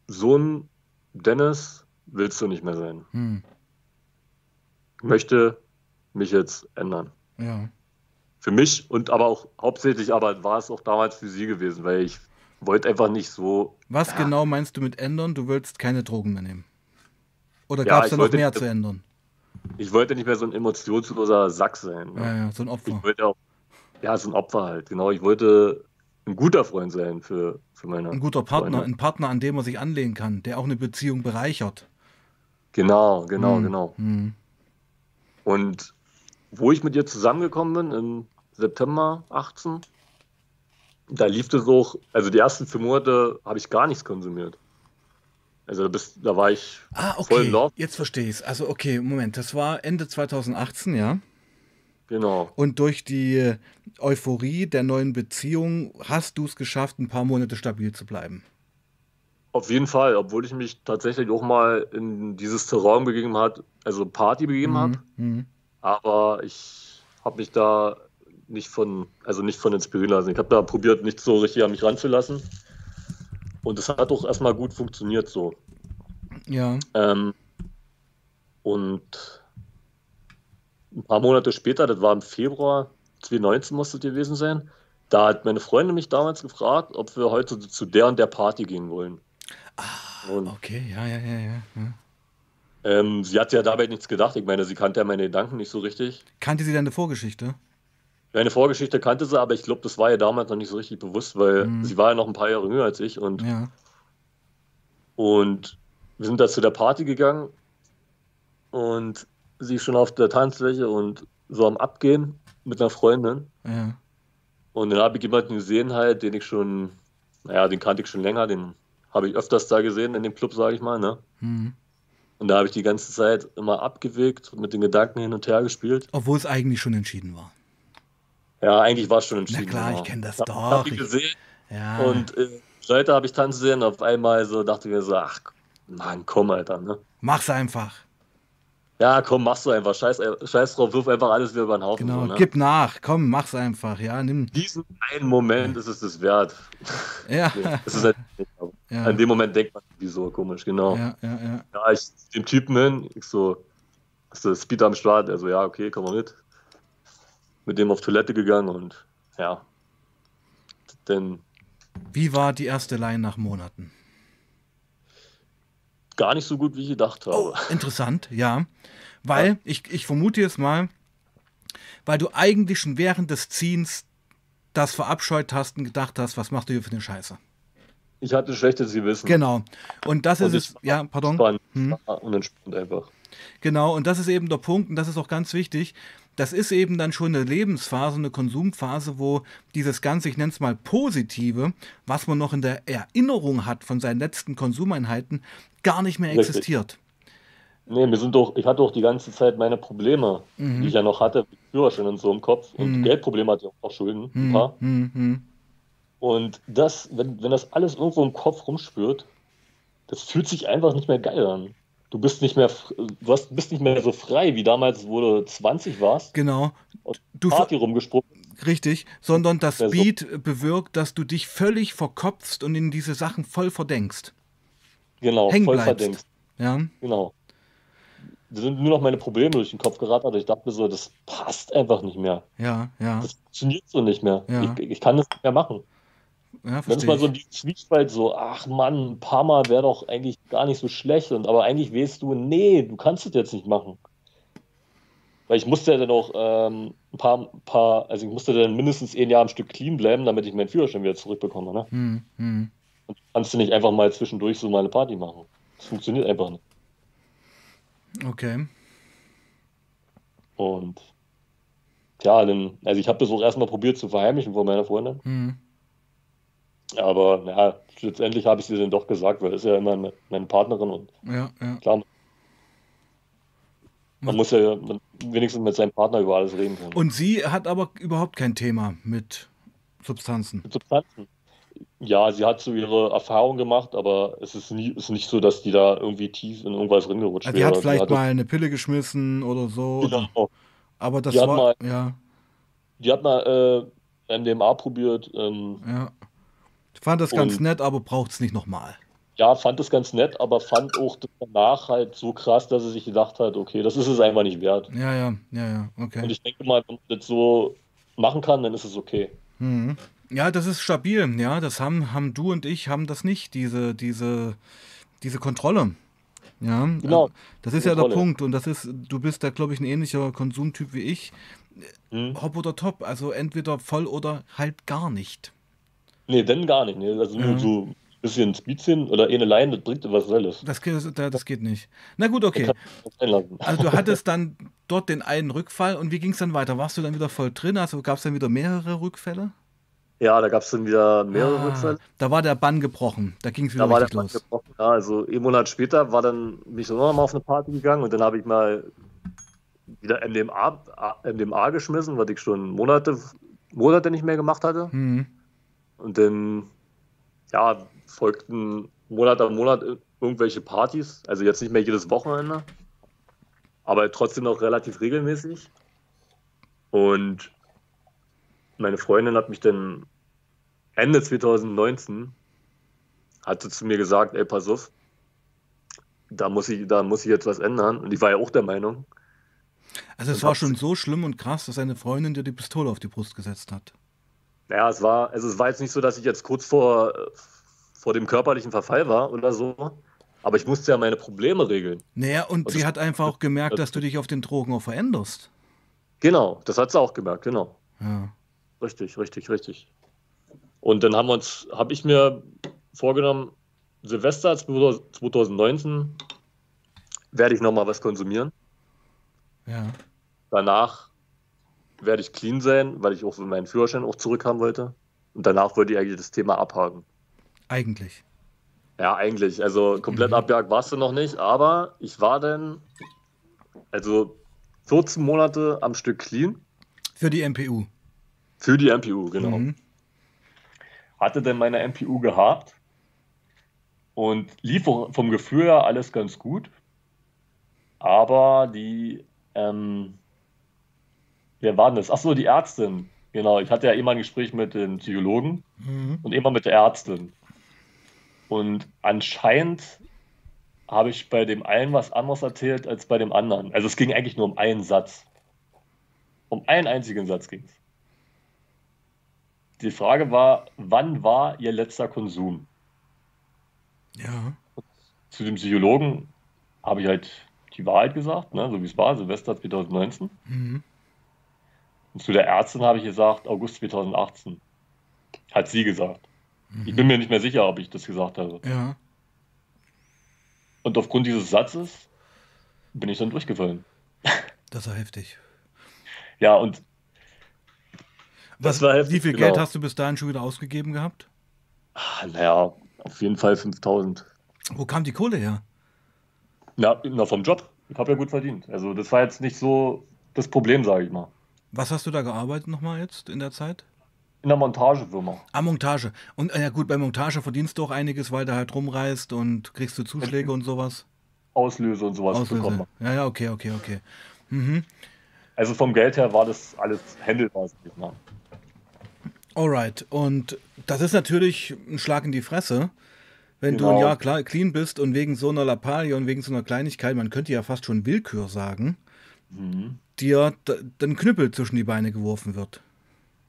so ein Dennis willst du nicht mehr sein. Hm. Ich möchte mich jetzt ändern. Ja. Für mich und aber auch hauptsächlich, aber war es auch damals für sie gewesen, weil ich wollte einfach nicht so. Was ja. genau meinst du mit ändern? Du willst keine Drogen mehr nehmen? Oder gab es da noch mehr zu ändern? Ich wollte nicht mehr so ein emotionsloser Sack sein. Ne? Ja, ja, so ein Opfer. Ich wollte auch, ja, so ein Opfer halt, genau. Ich wollte ein guter Freund sein für, für meine. Ein guter Partner, Freunde. ein Partner, an dem man sich anlehnen kann, der auch eine Beziehung bereichert. Genau, genau, hm. genau. Hm. Und wo ich mit ihr zusammengekommen bin, im September 18, da lief es auch, also die ersten vier Monate habe ich gar nichts konsumiert. Also bis, da war ich ah, okay. voll in Love. Jetzt verstehe ich es. Also okay, Moment, das war Ende 2018, ja? Genau. Und durch die Euphorie der neuen Beziehung hast du es geschafft, ein paar Monate stabil zu bleiben. Auf jeden Fall, obwohl ich mich tatsächlich auch mal in dieses Terrain begeben hat, also Party begeben mhm. habe. Mhm. Aber ich habe mich da nicht von, also nicht von inspirieren lassen. Ich habe da probiert, nicht so richtig an mich ranzulassen. Und es hat auch erstmal gut funktioniert so. Ja. Ähm, und ein paar Monate später, das war im Februar 2019 musste es gewesen sein, da hat meine Freundin mich damals gefragt, ob wir heute zu der und der Party gehen wollen. Ah, und, okay, ja, ja, ja, ja. Ähm, sie hat ja dabei nichts gedacht. Ich meine, sie kannte ja meine Gedanken nicht so richtig. Kannte sie deine Vorgeschichte? Meine Vorgeschichte kannte sie, aber ich glaube, das war ihr damals noch nicht so richtig bewusst, weil mhm. sie war ja noch ein paar Jahre jünger als ich. Und, ja. und wir sind da zu der Party gegangen und sie schon auf der Tanzfläche und so am Abgehen mit einer Freundin. Ja. Und dann habe ich jemanden gesehen, halt, den ich schon, naja, den kannte ich schon länger, den habe ich öfters da gesehen in dem Club, sage ich mal. Ne? Mhm. Und da habe ich die ganze Zeit immer abgewegt und mit den Gedanken hin und her gespielt. Obwohl es eigentlich schon entschieden war. Ja, eigentlich war es schon entschieden. Na klar, genau. ich kenne das doch. Hab ich gesehen. Ja. Und äh, Leute habe ich tanzen sehen. Auf einmal so dachte ich mir so, ach, Mann, komm, Alter. Ne? Mach's einfach. Ja, komm, machst du einfach. Scheiß, scheiß drauf, wirf einfach alles wieder über den Haufen. Genau, so, ne? gib nach. Komm, mach's einfach. Ja, nimm. Diesen einen Moment ist es das wert. Ja. das ist halt, ja. An dem Moment denkt man, wieso komisch, genau. Ja, ja, ja. Ja, ich dem Typen hin, ich so, hast du Speed am Start? Er so, ja, okay, komm mal mit. Mit dem auf Toilette gegangen und ja. Denn. Wie war die erste Line nach Monaten? Gar nicht so gut, wie ich gedacht habe. Oh, interessant, ja. Weil, ja. Ich, ich vermute jetzt mal, weil du eigentlich schon während des Ziehens das verabscheut hast und gedacht hast, was machst du hier für eine Scheiße? Ich hatte schlechtes Gewissen. Genau. Und das und ist es, ja, pardon. Spannend hm. und entspannt einfach. Genau, und das ist eben der Punkt, und das ist auch ganz wichtig das ist eben dann schon eine Lebensphase, eine Konsumphase, wo dieses ganze, ich nenne es mal positive, was man noch in der Erinnerung hat von seinen letzten Konsumeinheiten, gar nicht mehr existiert. Nee, wir sind doch, ich hatte auch die ganze Zeit meine Probleme, mhm. die ich ja noch hatte, Führerschein und so im Kopf und mhm. Geldprobleme hatte ich auch Schulden, ein mhm. paar. Mhm. Und das, wenn, wenn das alles irgendwo im Kopf rumspürt, das fühlt sich einfach nicht mehr geil an du bist nicht mehr, du hast, bist nicht mehr so frei wie damals, wo du 20 warst. Genau. Du Party rumgesprungen. Richtig, sondern das so. bewirkt, dass du dich völlig verkopfst und in diese Sachen voll verdenkst. Genau, Hängen voll bleibst. verdenkst. Ja. Genau. Da sind nur noch meine Probleme durch den Kopf geraten, aber ich dachte mir so, das passt einfach nicht mehr. Ja, ja. Das funktioniert so nicht mehr. Ja. Ich, ich kann das nicht mehr machen. Ja, Manchmal so verstehe die Zwiespalt so, ach Mann, ein paar Mal wäre doch eigentlich gar nicht so schlecht. Und, aber eigentlich weißt du, nee, du kannst es jetzt nicht machen. Weil ich musste ja dann auch ähm, ein paar, paar, also ich musste dann mindestens ein Jahr am Stück clean bleiben, damit ich meinen Führerschein wieder zurückbekomme. Ne? Hm, hm. Und kannst du nicht einfach mal zwischendurch so mal eine Party machen. Das funktioniert einfach nicht. Okay. Und ja, dann, also ich habe das auch erstmal probiert zu verheimlichen vor meiner Freundin. Hm. Aber ja, letztendlich habe ich sie dann doch gesagt, weil das ist ja immer meine- Partnerin und Ja, ja. klar, man muss ja wenigstens mit seinem Partner über alles reden können. Und sie hat aber überhaupt kein Thema mit Substanzen. Mit Substanzen. Ja, sie hat so ihre Erfahrung gemacht, aber es ist, nie, ist nicht so, dass die da irgendwie tief in irgendwas reingerutscht Also die hat wäre. vielleicht hatte- mal eine Pille geschmissen oder so. Genau. aber das Die hat war. mal- Ja, Die hat mal äh, MDMA probiert, ähm, ja. Ich fand das ganz Und- nett, aber braucht es nicht nochmal. ja, fand das ganz nett, aber fand auch danach halt so krass, dass sie sich gedacht hat, okay, das ist es einfach nicht wert. Ja, ja, ja, ja, Und okay. ich denke mal, wenn man das so machen kann, dann ist es okay. Mhm. Ja, das ist stabil. Ja, das haben, haben du und ich haben das nicht, diese, diese, diese Kontrolle. Ja, Genau. äh, das ist ja der Kontrolle. Punkt. Und das ist, du bist da, glaube ich, ein ähnlicher Konsumtyp wie ich. Hm? Hopp oder top. Also entweder voll oder halt gar nicht. Nee, denn gar nicht. Nee. Also Ja. nur so ein bisschen Speedchen oder eine Line, das bringt was Selles. Das, geht- das, geht nicht. Na gut, okay. Also du hattest dann dort den einen Rückfall und wie ging es dann weiter? Warst du dann wieder voll drin? Also gab es dann wieder mehrere Rückfälle? Ja, da gab es dann wieder mehrere Ah, Rückfälle. Da war der Bann gebrochen. Da ging es wieder Da war der richtig Bann los. gebrochen. Ja, also einen Monat später war dann, bin ich dann noch mal auf eine Party gegangen und dann habe ich mal wieder MDMA, MDMA geschmissen, was ich schon Monate, Monate nicht mehr gemacht hatte. Mhm. Und dann, ja, folgten Monat an Monat irgendwelche Partys. Also jetzt nicht mehr jedes Wochenende, aber trotzdem noch relativ regelmäßig. Und meine Freundin hat mich dann Ende 2019 hatte zu mir gesagt, ey, pass auf, da muss ich, da muss ich jetzt was ändern. Und ich war ja auch der Meinung. Also es war schon so schlimm und krass, dass seine Freundin dir die Pistole auf die Brust gesetzt hat. Naja, es war, also es war jetzt nicht so, dass ich jetzt kurz vor, vor dem körperlichen Verfall war oder so. Aber ich musste ja meine Probleme regeln. Naja, und Und sie das- hat einfach auch gemerkt, das- dass du dich auf den Drogen auch veränderst. Genau, das hat sie auch gemerkt, genau. Ja. Richtig, richtig, richtig. Und dann haben wir uns, habe ich mir vorgenommen, Silvester 2019 werde ich nochmal was konsumieren. Ja. Danach werde ich clean sein, weil ich auch meinen Führerschein auch zurückhaben wollte. Und danach wollte ich eigentlich das Thema abhaken. Eigentlich. Ja, eigentlich. Also komplett Mhm. abgehakt warst du noch nicht, aber ich war dann, also 14 Monate am Stück clean Für die MPU. Für die MPU, genau. Mhm. Hatte dann meine MPU gehabt und lief vom Gefühl her alles ganz gut. Aber die, ähm, wer war denn das? Achso, die Ärztin. Genau, ich hatte ja immer ein Gespräch mit dem Psychologen Mhm. und immer mit der Ärztin. Und anscheinend habe ich bei dem einen was anderes erzählt als bei dem anderen. Also es ging eigentlich nur um einen Satz. Um einen einzigen Satz ging es. Die Frage war, wann war Ihr letzter Konsum? Ja. Zu dem Psychologen habe ich halt die Wahrheit gesagt, ne, so wie es war, Silvester 2019. Mhm. Und zu der Ärztin habe ich gesagt, August 2018. Hat sie gesagt. Ich bin mir nicht mehr sicher, ob ich das gesagt habe. Ja. Und aufgrund dieses Satzes bin ich dann durchgefallen. Das war heftig. Ja, und Was, war heftig, wie viel genau. Geld hast du bis dahin schon wieder ausgegeben gehabt? ah, naja, auf jeden Fall 5000. Wo kam die Kohle her? Ja, na, vom Job. Ich habe ja gut verdient. Also das war jetzt nicht so das Problem, sage ich mal. Was hast du da gearbeitet nochmal jetzt in der Zeit? In der Montagefirma. Ah, Montage. Und äh, ja gut, bei Montage verdienst du auch einiges, weil du halt rumreist und kriegst du Zuschläge und sowas. Auslöse und sowas Auslöse. bekommen. Ja, ja, okay, okay, okay. Mhm. Also vom Geld her war das alles ich mal. Alright. Und das ist natürlich ein Schlag in die Fresse. Wenn Genau. du ein Jahr klar, clean bist und wegen so einer Lappalie und wegen so einer Kleinigkeit, man könnte ja fast schon Willkür sagen, Mhm. dir dann Knüppel zwischen die Beine geworfen wird.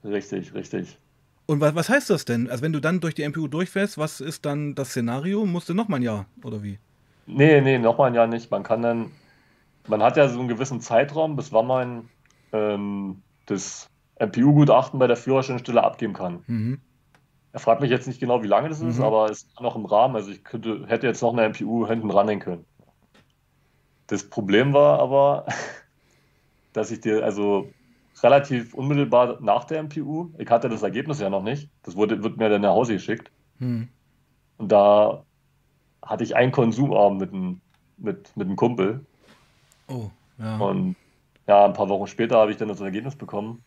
Richtig, richtig. Und was, was heißt das denn? Also wenn du dann durch die MPU durchfährst, was ist dann das Szenario? Musst du nochmal ein Jahr oder wie? Nee, nee, nochmal ein Jahr nicht. Man kann dann, man hat ja so einen gewissen Zeitraum, bis wann man ähm, das MPU-Gutachten bei der Führerscheinstelle abgeben kann. Mhm. Er fragt mich jetzt nicht genau, wie lange das ist, Mhm. aber es ist noch im Rahmen. Also ich könnte, hätte jetzt noch eine MPU hinten ranhängen können. Das Problem war aber, dass ich dir, also relativ unmittelbar nach der MPU, ich hatte das Ergebnis ja noch nicht, das wurde, wird mir dann nach Hause geschickt. Hm. Und da hatte ich einen Konsumabend mit einem, mit, mit einem Kumpel. Oh, ja. Und ja, ein paar Wochen später habe ich dann das Ergebnis bekommen.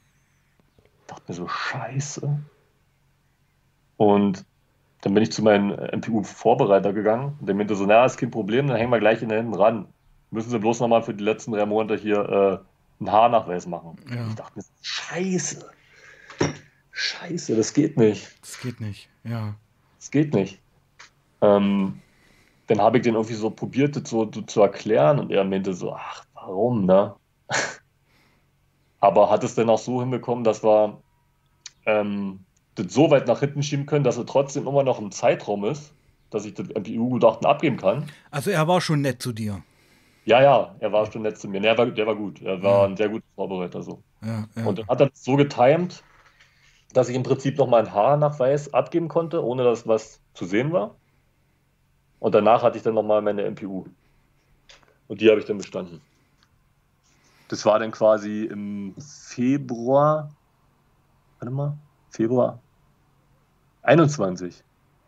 Dachte mir so, scheiße. Und dann bin ich zu meinem MPU-Vorbereiter gegangen und der meinte so, naja, ist kein Problem, dann hängen wir gleich in den hinten ran. Müssen Sie bloß nochmal für die letzten drei Monate hier äh, einen Haarnachweis machen. Ja. Ich dachte mir, scheiße. Scheiße, das geht nicht. Das geht nicht. Ja. Das geht nicht. Ähm, dann habe ich den irgendwie so probiert, das so, so zu erklären und er meinte so, ach, warum, ne? Aber hat es dann auch so hinbekommen, dass wir ähm, das so weit nach hinten schieben können, dass er trotzdem immer noch im Zeitraum ist, dass ich das MPU-Gutachten abgeben kann. Also er war schon nett zu dir. Ja, ja, er war schon nett zu mir. Nee, er war, der war gut. Er war Ja. ein sehr guter Vorbereiter so. Ja, ja. Und dann hat er das so getimt, dass ich im Prinzip nochmal einen Haarnachweis abgeben konnte, ohne dass was zu sehen war. Und danach hatte ich dann nochmal meine MPU. Und die habe ich dann bestanden. Das war dann quasi im Februar. Warte mal. Februar 21.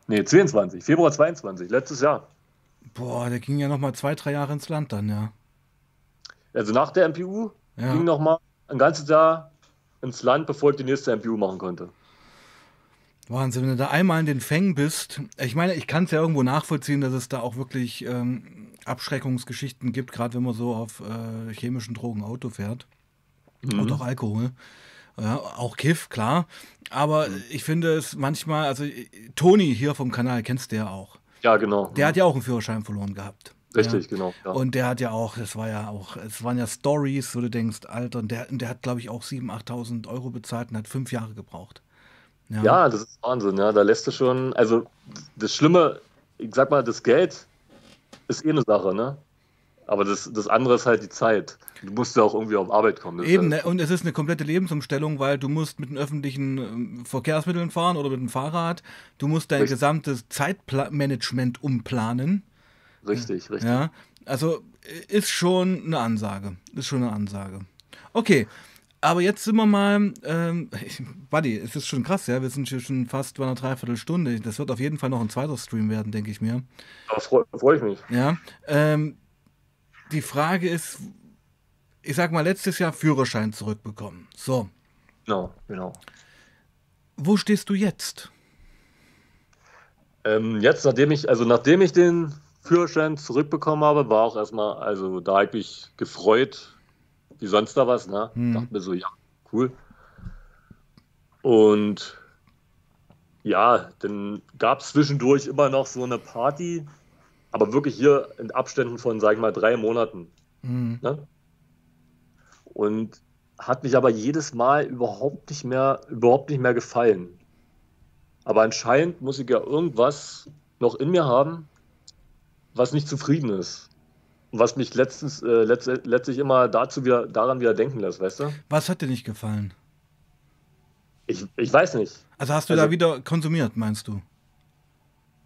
Nee, 22. Februar 22, letztes Jahr. Boah, der ging ja noch mal zwei, drei Jahre ins Land dann, ja. Also nach der MPU Ja. ging nochmal ein ganzes Jahr ins Land, bevor ich die nächste MPU machen konnte. Wahnsinn, wenn du da einmal in den Fängen bist. Ich meine, ich kann es ja irgendwo nachvollziehen, dass es da auch wirklich ähm, Abschreckungsgeschichten gibt, gerade wenn man so auf äh, chemischen Drogen Auto fährt. Mhm. Und auch Alkohol. Ja, auch Kiff, klar. Aber ich finde es manchmal, also äh, Toni hier vom Kanal, kennst du ja auch. Ja, genau. Der hat ja auch einen Führerschein verloren gehabt. Richtig, Ja. genau. Ja. Und der hat ja auch, das war ja auch, es waren ja Stories, wo du denkst, Alter, und der, und der hat, glaube ich, auch 7.000, 8.000 Euro bezahlt und hat fünf Jahre gebraucht. Ja. ja, das ist Wahnsinn. Ja, da lässt du schon, also das Schlimme, ich sag mal, das Geld ist eh eine Sache, ne? Aber das, das andere ist halt die Zeit. Du musst ja auch irgendwie auf Arbeit kommen. Eben, ja, ne? und es ist eine komplette Lebensumstellung, weil du musst mit den öffentlichen ähm, Verkehrsmitteln fahren oder mit dem Fahrrad. Du musst dein Richtig. gesamtes Zeitmanagement umplanen. richtig, richtig. Ja, also äh, ist schon eine Ansage. Ist schon eine Ansage. Okay, aber jetzt sind wir mal, ähm, Buddy, es ist schon krass, ja. Wir sind hier schon fast bei einer Dreiviertelstunde. Das wird auf jeden Fall noch ein zweiter Stream werden, denke ich mir. Da freue freu ich mich. Ja, ähm, die Frage ist, ich sag mal, letztes Jahr Führerschein zurückbekommen. So, Genau, genau. wo stehst du jetzt? Ähm, jetzt, nachdem ich, also nachdem ich den Führerschein zurückbekommen habe, war auch erstmal, also da habe ich mich gefreut, wie sonst da was, ne? Hm. Dachte mir so, ja, cool. Und ja, dann gab es zwischendurch immer noch so eine Party, aber wirklich hier in Abständen von, sag ich mal, drei Monaten. Hm. Ne? Und hat mich aber jedes Mal überhaupt nicht mehr, überhaupt nicht mehr gefallen. Aber anscheinend muss ich ja irgendwas noch in mir haben, was nicht zufrieden ist. Was mich letztens, äh, letzt, letztlich immer dazu wieder, daran wieder denken lässt, weißt du? Was hat dir nicht gefallen? Ich, ich weiß nicht. Also hast du Also- da wieder konsumiert, meinst du?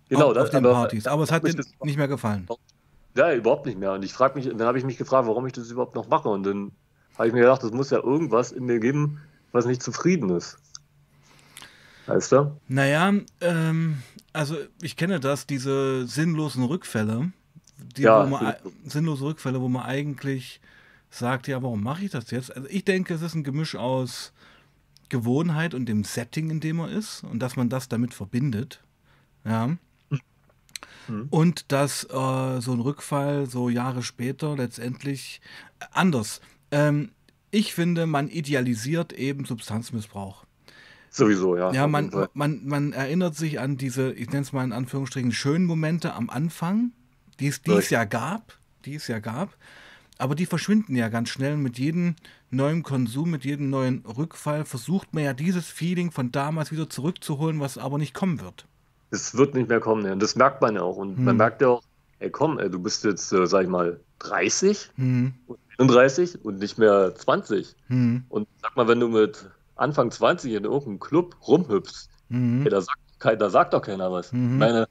Genau, auf, das, auf den aber- Partys. Aber es hat dir nicht mehr gefallen. Ja, überhaupt nicht mehr. Und ich frage mich, dann habe ich mich gefragt, warum ich das überhaupt noch mache. Und dann habe ich mir gedacht, es muss ja irgendwas in mir geben, was nicht zufrieden ist. Weißt du? Naja, ähm, also ich kenne das, diese sinnlosen Rückfälle, die, Ja, man, sinnlos. sinnlose Rückfälle, wo man eigentlich sagt, ja, warum mache ich das jetzt? Also ich denke, es ist ein Gemisch aus Gewohnheit und dem Setting, in dem man ist und dass man das damit verbindet. Ja. Mhm. Und dass äh, so ein Rückfall so Jahre später letztendlich äh, anders. Ähm, ich finde, man idealisiert eben Substanzmissbrauch. Sowieso, ja. Ja, man, man, man erinnert sich an diese, ich nenne es mal in Anführungsstrichen, schönen Momente am Anfang, die es, die es ja gab, die es ja gab, aber die verschwinden ja ganz schnell mit jedem neuen Konsum, mit jedem neuen Rückfall versucht man ja dieses Feeling von damals wieder zurückzuholen, was aber nicht kommen wird. Es wird nicht mehr kommen, ja. Und das merkt man ja auch. Und hm. man merkt ja auch, ey komm, ey, du bist jetzt, äh, sag ich mal, 30 hm. und 31 und nicht mehr 20. Hm. Und sag mal, wenn du mit Anfang 20 in irgendeinem Club rumhüpfst, hm. ey, da, sagt, da sagt doch keiner was. Mhm. Ich meine,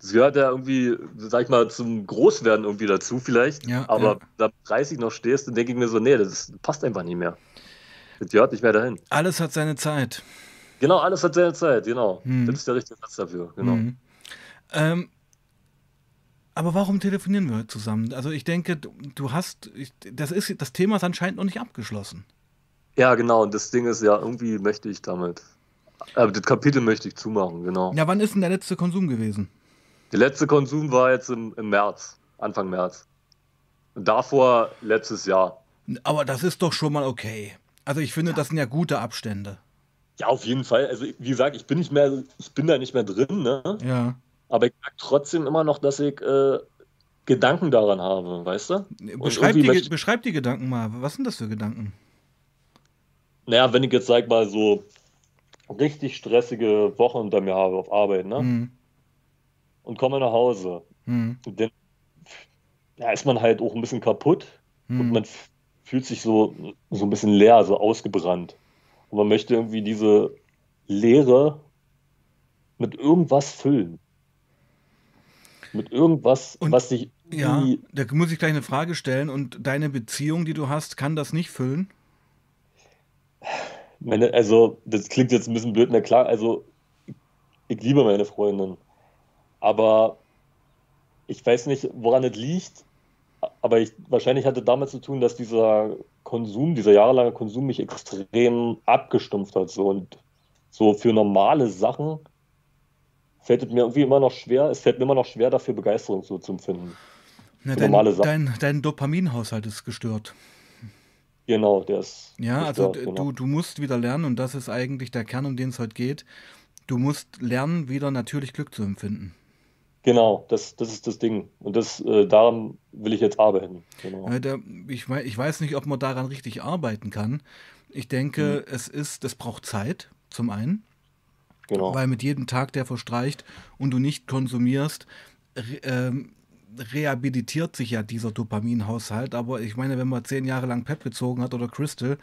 das gehört ja irgendwie, sag ich mal, zum Großwerden irgendwie dazu vielleicht. Ja, aber ja. da 30 noch stehst, dann denke ich mir so, nee, das passt einfach nicht mehr. Das gehört nicht mehr dahin. Alles hat seine Zeit. Genau, alles hat seine Zeit, genau. Mhm. Das ist der richtige Satz dafür, genau. Mhm. Ähm, aber warum telefonieren wir zusammen? Also ich denke, du hast, das ist, das Thema ist anscheinend noch nicht abgeschlossen. Ja, genau. Und das Ding ist ja, irgendwie möchte ich damit, äh, das Kapitel möchte ich zumachen, genau. Ja, wann ist denn der letzte Konsum gewesen? Der letzte Konsum war jetzt im, im März, Anfang März. Und davor letztes Jahr. Aber das ist doch schon mal okay. Also ich finde, das sind ja gute Abstände. Ja, auf jeden Fall. Also wie gesagt, ich bin nicht mehr, ich bin da nicht mehr drin, ne? Ja. Aber ich merke trotzdem immer noch, dass ich äh, Gedanken daran habe, weißt du? Beschreib die, beschreib die Gedanken mal. Was sind das für Gedanken? Naja, wenn ich jetzt, sag mal, so richtig stressige Wochen unter mir habe auf Arbeit, ne? Mhm. Und komme nach Hause. Mhm. Und dann ja, ist man halt auch ein bisschen kaputt mhm. und man fühlt sich so, so ein bisschen leer, so ausgebrannt. Und man möchte irgendwie diese Leere mit irgendwas füllen mit irgendwas, und, was dich. Ja, da muss ich gleich eine Frage stellen. Und deine Beziehung, die du hast, kann das nicht füllen? Meine, also, das klingt jetzt ein bisschen blöd, na klar, also ich liebe meine Freundin. Aber ich weiß nicht, woran es liegt, aber ich, wahrscheinlich hatte damit zu tun, dass dieser Konsum, dieser jahrelange Konsum mich extrem abgestumpft hat. So. Und so für normale Sachen fällt es mir irgendwie immer noch schwer, es fällt mir immer noch schwer, dafür Begeisterung so zu empfinden. Na, dein, normale Sachen. Dein, dein Dopaminhaushalt ist gestört. Genau, der ist. Ja, also genau. du, du musst wieder lernen, und das ist eigentlich der Kern, um den es heute geht. Du musst lernen, wieder natürlich Glück zu empfinden. Genau, das, das ist das Ding. Und das, äh, daran will ich jetzt arbeiten. Genau. Äh, der, ich, ich weiß nicht, ob man daran richtig arbeiten kann. Ich denke, hm. es ist, das braucht Zeit, zum einen. Genau. Weil mit jedem Tag, der verstreicht und du nicht konsumierst, re ähm, rehabilitiert sich ja dieser Dopaminhaushalt. Aber ich meine, wenn man zehn Jahre lang Pep gezogen hat oder Crystal,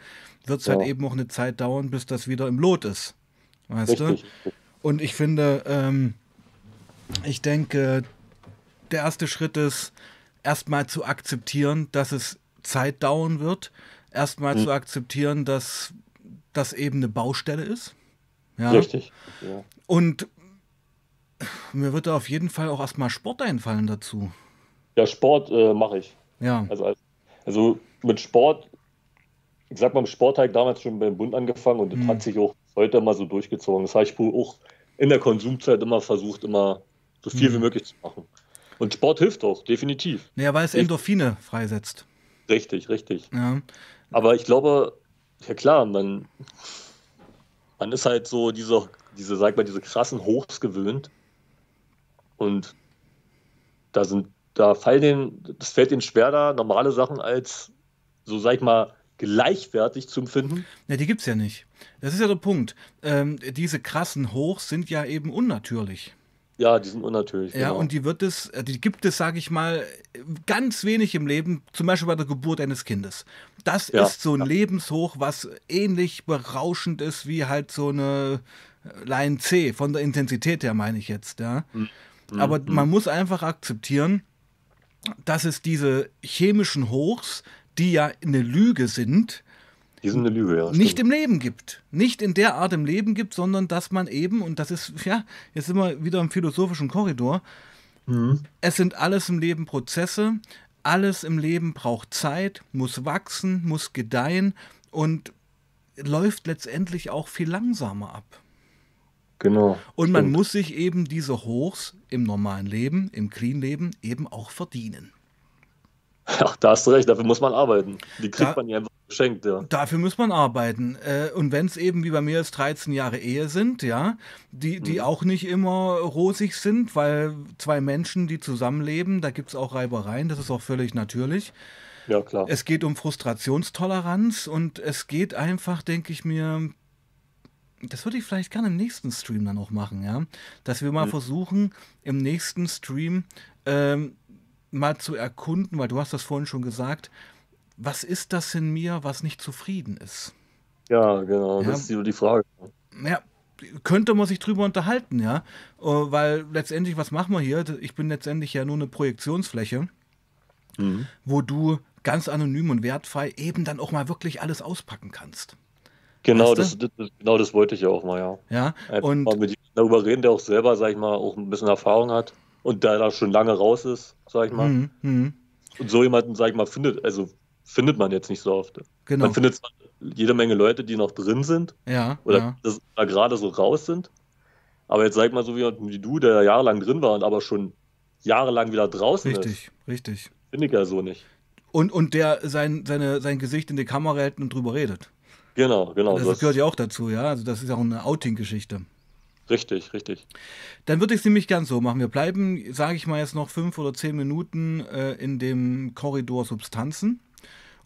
wird es halt ja. halt eben auch eine Zeit dauern, bis das wieder im Lot ist. Weißt Richtig. du? Und ich finde, ähm, ich denke, der erste Schritt ist, erstmal zu akzeptieren, dass es Zeit dauern wird. Erstmal mhm. zu akzeptieren, dass das eben eine Baustelle ist. Ja. Richtig. Ja. Und mir wird da auf jeden Fall auch erstmal Sport einfallen dazu. Ja, Sport äh, mache ich. Ja. Also, also mit Sport, ich sag mal, mit Sport habe ich damals schon beim Bund angefangen und das hm. hat sich auch heute mal so durchgezogen. Das habe ich auch in der Konsumzeit immer versucht, immer so viel hm. wie möglich zu machen. Und Sport hilft auch, definitiv. Naja, weil es Endorphine freisetzt. Richtig, richtig. Ja. Aber ich glaube, ja klar, man, man ist halt so diese, diese, sag mal, diese krassen Hochs gewöhnt. Und da sind, da fallen den, das fällt ihnen schwer, da normale Sachen als, so sag ich mal, gleichwertig zu empfinden. Ja, die gibt es ja nicht. Das ist ja der Punkt. Ähm, diese krassen Hochs sind ja eben unnatürlich. Ja, die sind unnatürlich. Ja, genau. und die wird es, äh, die gibt es, sage ich mal, ganz wenig im Leben, zum Beispiel bei der Geburt eines Kindes. Das ja. ist so ein Lebenshoch, was ähnlich berauschend ist wie halt so eine Line C, von der Intensität her meine ich jetzt, ja. Mhm. Aber mhm. man muss einfach akzeptieren, dass es diese chemischen Hochs, die ja eine Lüge sind, die sind eine Lüge, ja. Nicht im Leben gibt. Nicht in der Art im Leben gibt, sondern dass man eben, und das ist, ja, jetzt sind wir wieder im philosophischen Korridor, mhm. es sind alles im Leben Prozesse, alles im Leben braucht Zeit, muss wachsen, muss gedeihen und läuft letztendlich auch viel langsamer ab. Genau. Und man stimmt. muss sich eben diese Hochs im normalen Leben, im Clean-Leben eben auch verdienen. Ach, da hast du recht, dafür muss man arbeiten. Die kriegt da, man ja einfach geschenkt, ja. Dafür muss man arbeiten. Äh, und wenn es eben wie bei mir jetzt 13 Jahre Ehe sind, ja, die, die mhm. auch nicht immer rosig sind, weil zwei Menschen, die zusammenleben, da gibt es auch Reibereien, das ist auch völlig natürlich. Ja, klar. Es geht um Frustrationstoleranz und es geht einfach, denke ich mir, das würde ich vielleicht gerne im nächsten Stream dann auch machen, ja. Dass wir mal mhm. versuchen, im nächsten Stream ähm, mal zu erkunden, weil du hast das vorhin schon gesagt, was ist das in mir, was nicht zufrieden ist? Ja, genau, ja. das ist die Frage. Ja, könnte man sich drüber unterhalten, ja. Äh, weil letztendlich, was machen wir hier? Ich bin letztendlich ja nur eine Projektionsfläche, mhm. wo du ganz anonym und wertfrei eben dann auch mal wirklich alles auspacken kannst. Genau, das, das, genau das wollte ich ja auch mal, ja. Ja, Einfach und mal mit jemandem darüber reden, der auch selber, sag ich mal, auch ein bisschen Erfahrung hat und der da schon lange raus ist, sag ich mal. Mhm, mh. Und so jemanden, sag ich mal, findet, also findet man jetzt nicht so oft. Genau. Man findet zwar jede Menge Leute, die noch drin sind. Ja. Oder ja. Das, da gerade so raus sind. Aber jetzt sag mal so wie, wie, du, der jahrelang drin war und aber schon jahrelang wieder draußen richtig, ist. Richtig, richtig. Finde ich ja so nicht. Und, und der sein, seine, sein Gesicht in die Kamera hält und drüber redet. Genau, genau. Das, das gehört ja auch dazu, ja. Also das ist auch eine Outing-Geschichte. Richtig, richtig. Dann würde ich es nämlich gern so machen. Wir bleiben, sage ich mal jetzt noch fünf oder zehn Minuten äh, in dem Korridor Substanzen.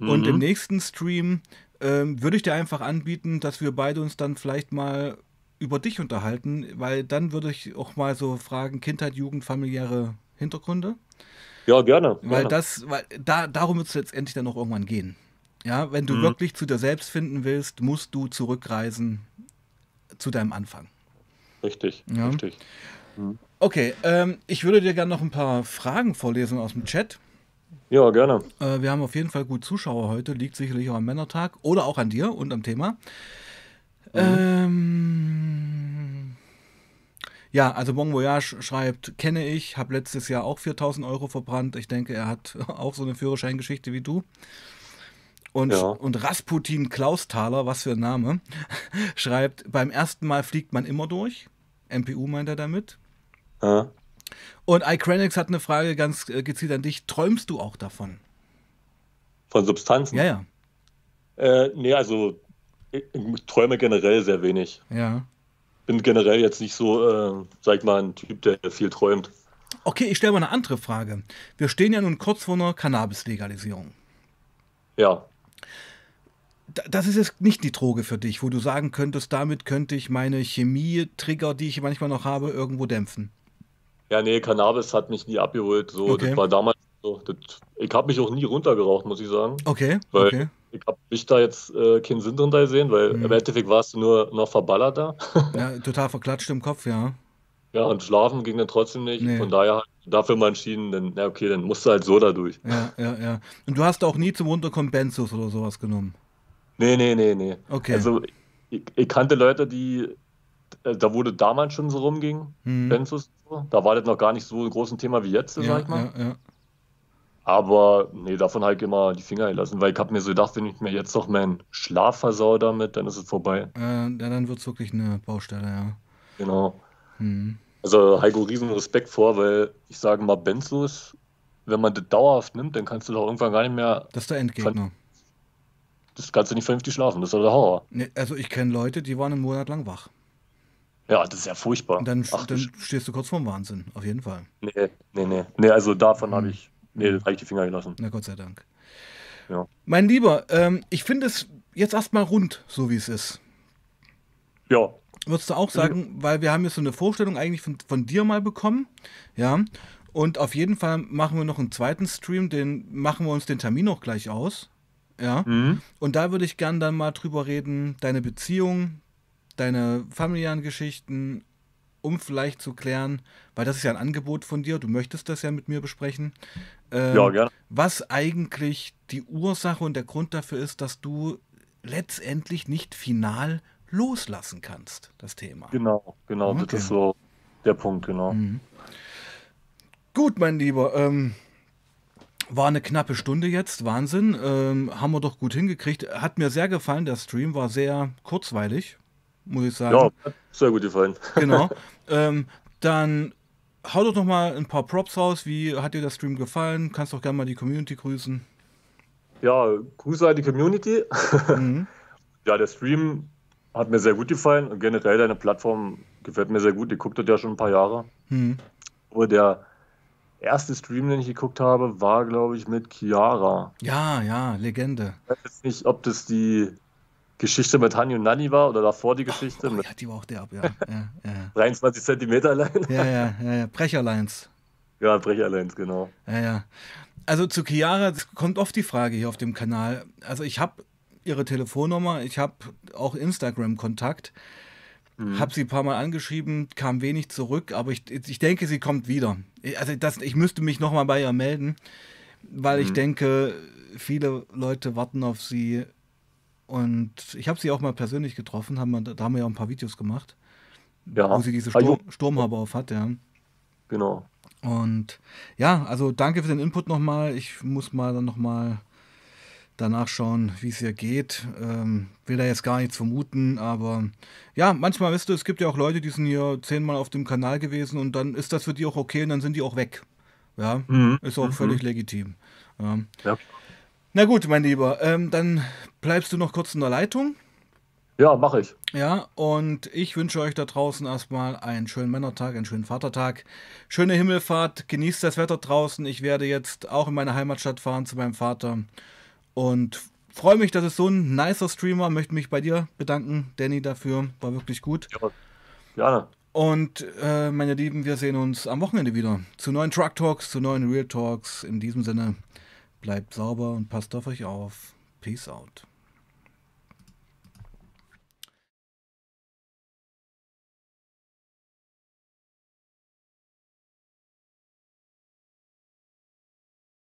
Mhm. Und im mhm. nächsten Stream äh, würde ich dir einfach anbieten, dass wir beide uns dann vielleicht mal über dich unterhalten, weil dann würde ich auch mal so fragen, Kindheit, Jugend, familiäre Hintergründe. Ja, gerne. Weil gerne. das, weil da, darum wird es letztendlich dann auch irgendwann gehen. Ja, wenn du mhm. wirklich zu dir selbst finden willst, musst du zurückreisen zu deinem Anfang. Richtig, ja. richtig. Mhm. Okay, ähm, ich würde dir gerne noch ein paar Fragen vorlesen aus dem Chat. Ja, gerne. Äh, wir haben auf jeden Fall gut Zuschauer heute, liegt sicherlich auch am Männertag oder auch an dir und am Thema. Mhm. Ähm, ja, also Bon Voyage schreibt, kenne ich, habe letztes Jahr auch 4000 Euro verbrannt. Ich denke, er hat auch so eine Führerscheingeschichte wie du. Und, ja. und Rasputin Klausthaler, was für ein Name, schreibt, beim ersten Mal fliegt man immer durch. MPU meint er damit. Ja. Und iCranix hat eine Frage ganz äh, gezielt an dich. Träumst du auch davon? Von Substanzen? Ja, ja. Äh, nee, also ich, ich träume generell sehr wenig. Ja. Bin generell jetzt nicht so, äh, sag ich mal, ein Typ, der viel träumt. Okay, ich stelle mal eine andere Frage. Wir stehen ja nun kurz vor einer Cannabis-Legalisierung. Ja das ist jetzt nicht die Droge für dich, wo du sagen könntest, damit könnte ich meine Chemie-Trigger, die ich manchmal noch habe, irgendwo dämpfen. Ja, nee, Cannabis hat mich nie abgeholt. So, okay. das war damals so. Das, ich habe mich auch nie runtergeraucht, muss ich sagen. Okay. Weil okay. ich habe mich da jetzt äh, keinen Sinn drin gesehen, weil mhm. im Endeffekt warst du nur noch verballert da. ja, total verklatscht im Kopf, ja. Ja, und schlafen ging dann trotzdem nicht. Nee. Von daher dafür mal entschieden, dann, ja, okay, dann musst du halt so da durch. Ja, ja, ja. Und du hast auch nie zum Runterkommen Benzos oder sowas genommen? Nee, nee, nee, nee. Okay. Also ich, ich kannte Leute, die, da wurde damals schon so rumging, mhm. Benzos, da war das noch gar nicht so ein großes Thema wie jetzt, ja, sag ich mal. Ja, ja. Aber nee, davon halt immer die Finger gelassen, weil ich habe mir so gedacht, wenn ich mir jetzt noch meinen Schlaf versau damit, dann ist es vorbei. Äh, ja, dann wird es wirklich eine Baustelle, ja. Genau. Mhm. Also Heiko riesen Respekt vor, weil ich sage mal, Benzos, wenn man das dauerhaft nimmt, dann kannst du doch irgendwann gar nicht mehr. Das ist der Endgegner das kannst du nicht vernünftig schlafen. Das ist doch der Horror. Nee, also ich kenne Leute, die waren einen Monat lang wach. Ja, das ist ja furchtbar. Und dann, Ach, dann stehst du kurz vorm Wahnsinn, auf jeden Fall. Nee, nee, nee. Nee, also davon mhm. habe ich, nee, habe ich die Finger gelassen. Na Gott sei Dank. Ja. Mein Lieber, ähm, ich finde es jetzt erstmal rund, so wie es ist. Ja. Würdest du auch sagen, mhm. weil wir haben jetzt so eine Vorstellung eigentlich von, von dir mal bekommen, ja, und auf jeden Fall machen wir noch einen zweiten Stream, den machen wir uns den Termin auch gleich aus. Ja. Mhm. Und da würde ich gern dann mal drüber reden, deine Beziehung, deine familiären Geschichten, um vielleicht zu klären, weil das ist ja ein Angebot von dir, du möchtest das ja mit mir besprechen. Ähm, ja, gerne. Was eigentlich die Ursache und der Grund dafür ist, dass du letztendlich nicht final loslassen kannst, das Thema. Genau, genau, okay. das ist so der Punkt, genau. Mhm. Gut, mein Lieber, ähm, war eine knappe Stunde jetzt, Wahnsinn. Ähm, haben wir doch gut hingekriegt. Hat mir sehr gefallen, der Stream war sehr kurzweilig, muss ich sagen. Ja, sehr gut gefallen. Genau. ähm, dann hau doch noch mal ein paar Props raus. Wie hat dir der Stream gefallen? Kannst doch gerne mal die Community grüßen. Ja, Grüße an die Community. Mhm. ja, der Stream hat mir sehr gut gefallen und generell deine Plattform gefällt mir sehr gut. Die guckt das ja schon ein paar Jahre. Mhm. Aber der erste Stream, den ich geguckt habe, war, glaube ich, mit Chiara. Ja, ja, Legende. Ich weiß jetzt nicht, ob das die Geschichte mit Hani und Nani war oder davor die Geschichte. Oh, oh, ja, die war auch der ab, ja. ja, ja. 23 Zentimeter allein. Ja, ja, ja, ja. Brecherlines. Ja, Brecherlines, genau. Ja, ja. Also zu Chiara, es kommt oft die Frage hier auf dem Kanal. Also ich habe ihre Telefonnummer, ich habe auch Instagram-Kontakt. Mhm. Habe sie ein paar Mal angeschrieben, kam wenig zurück, aber ich, ich denke, sie kommt wieder. Also das, ich müsste mich nochmal bei ihr melden, weil mhm. ich denke, viele Leute warten auf sie. Und ich habe sie auch mal persönlich getroffen, haben wir, da haben wir ja auch ein paar Videos gemacht, ja. wo sie diese Sturm, Sturmhaube auf hat, ja. Genau. Und ja, also danke für den Input nochmal. Ich muss mal dann nochmal danach schauen, wie es ihr geht. Ähm, will da jetzt gar nichts vermuten, aber ja, manchmal, wisst ihr, es gibt ja auch Leute, die sind hier zehnmal auf dem Kanal gewesen und dann ist das für die auch okay und dann sind die auch weg. Ja, mhm. ist auch mhm. völlig legitim. Ja. ja. Na gut, mein Lieber, ähm, dann bleibst du noch kurz in der Leitung. Ja, mache ich. Ja, und ich wünsche euch da draußen erstmal einen schönen Männertag, einen schönen Vatertag, schöne Himmelfahrt, genießt das Wetter draußen. Ich werde jetzt auch in meine Heimatstadt fahren zu meinem Vater und freue mich, dass es so ein nicer Streamer. Möchte mich bei dir bedanken, Danny, dafür. War wirklich gut. Ja, gerne. Und äh, meine Lieben, wir sehen uns am Wochenende wieder zu neuen Truck Talks, zu neuen Real Talks. In diesem Sinne, bleibt sauber und passt auf euch auf. Peace out.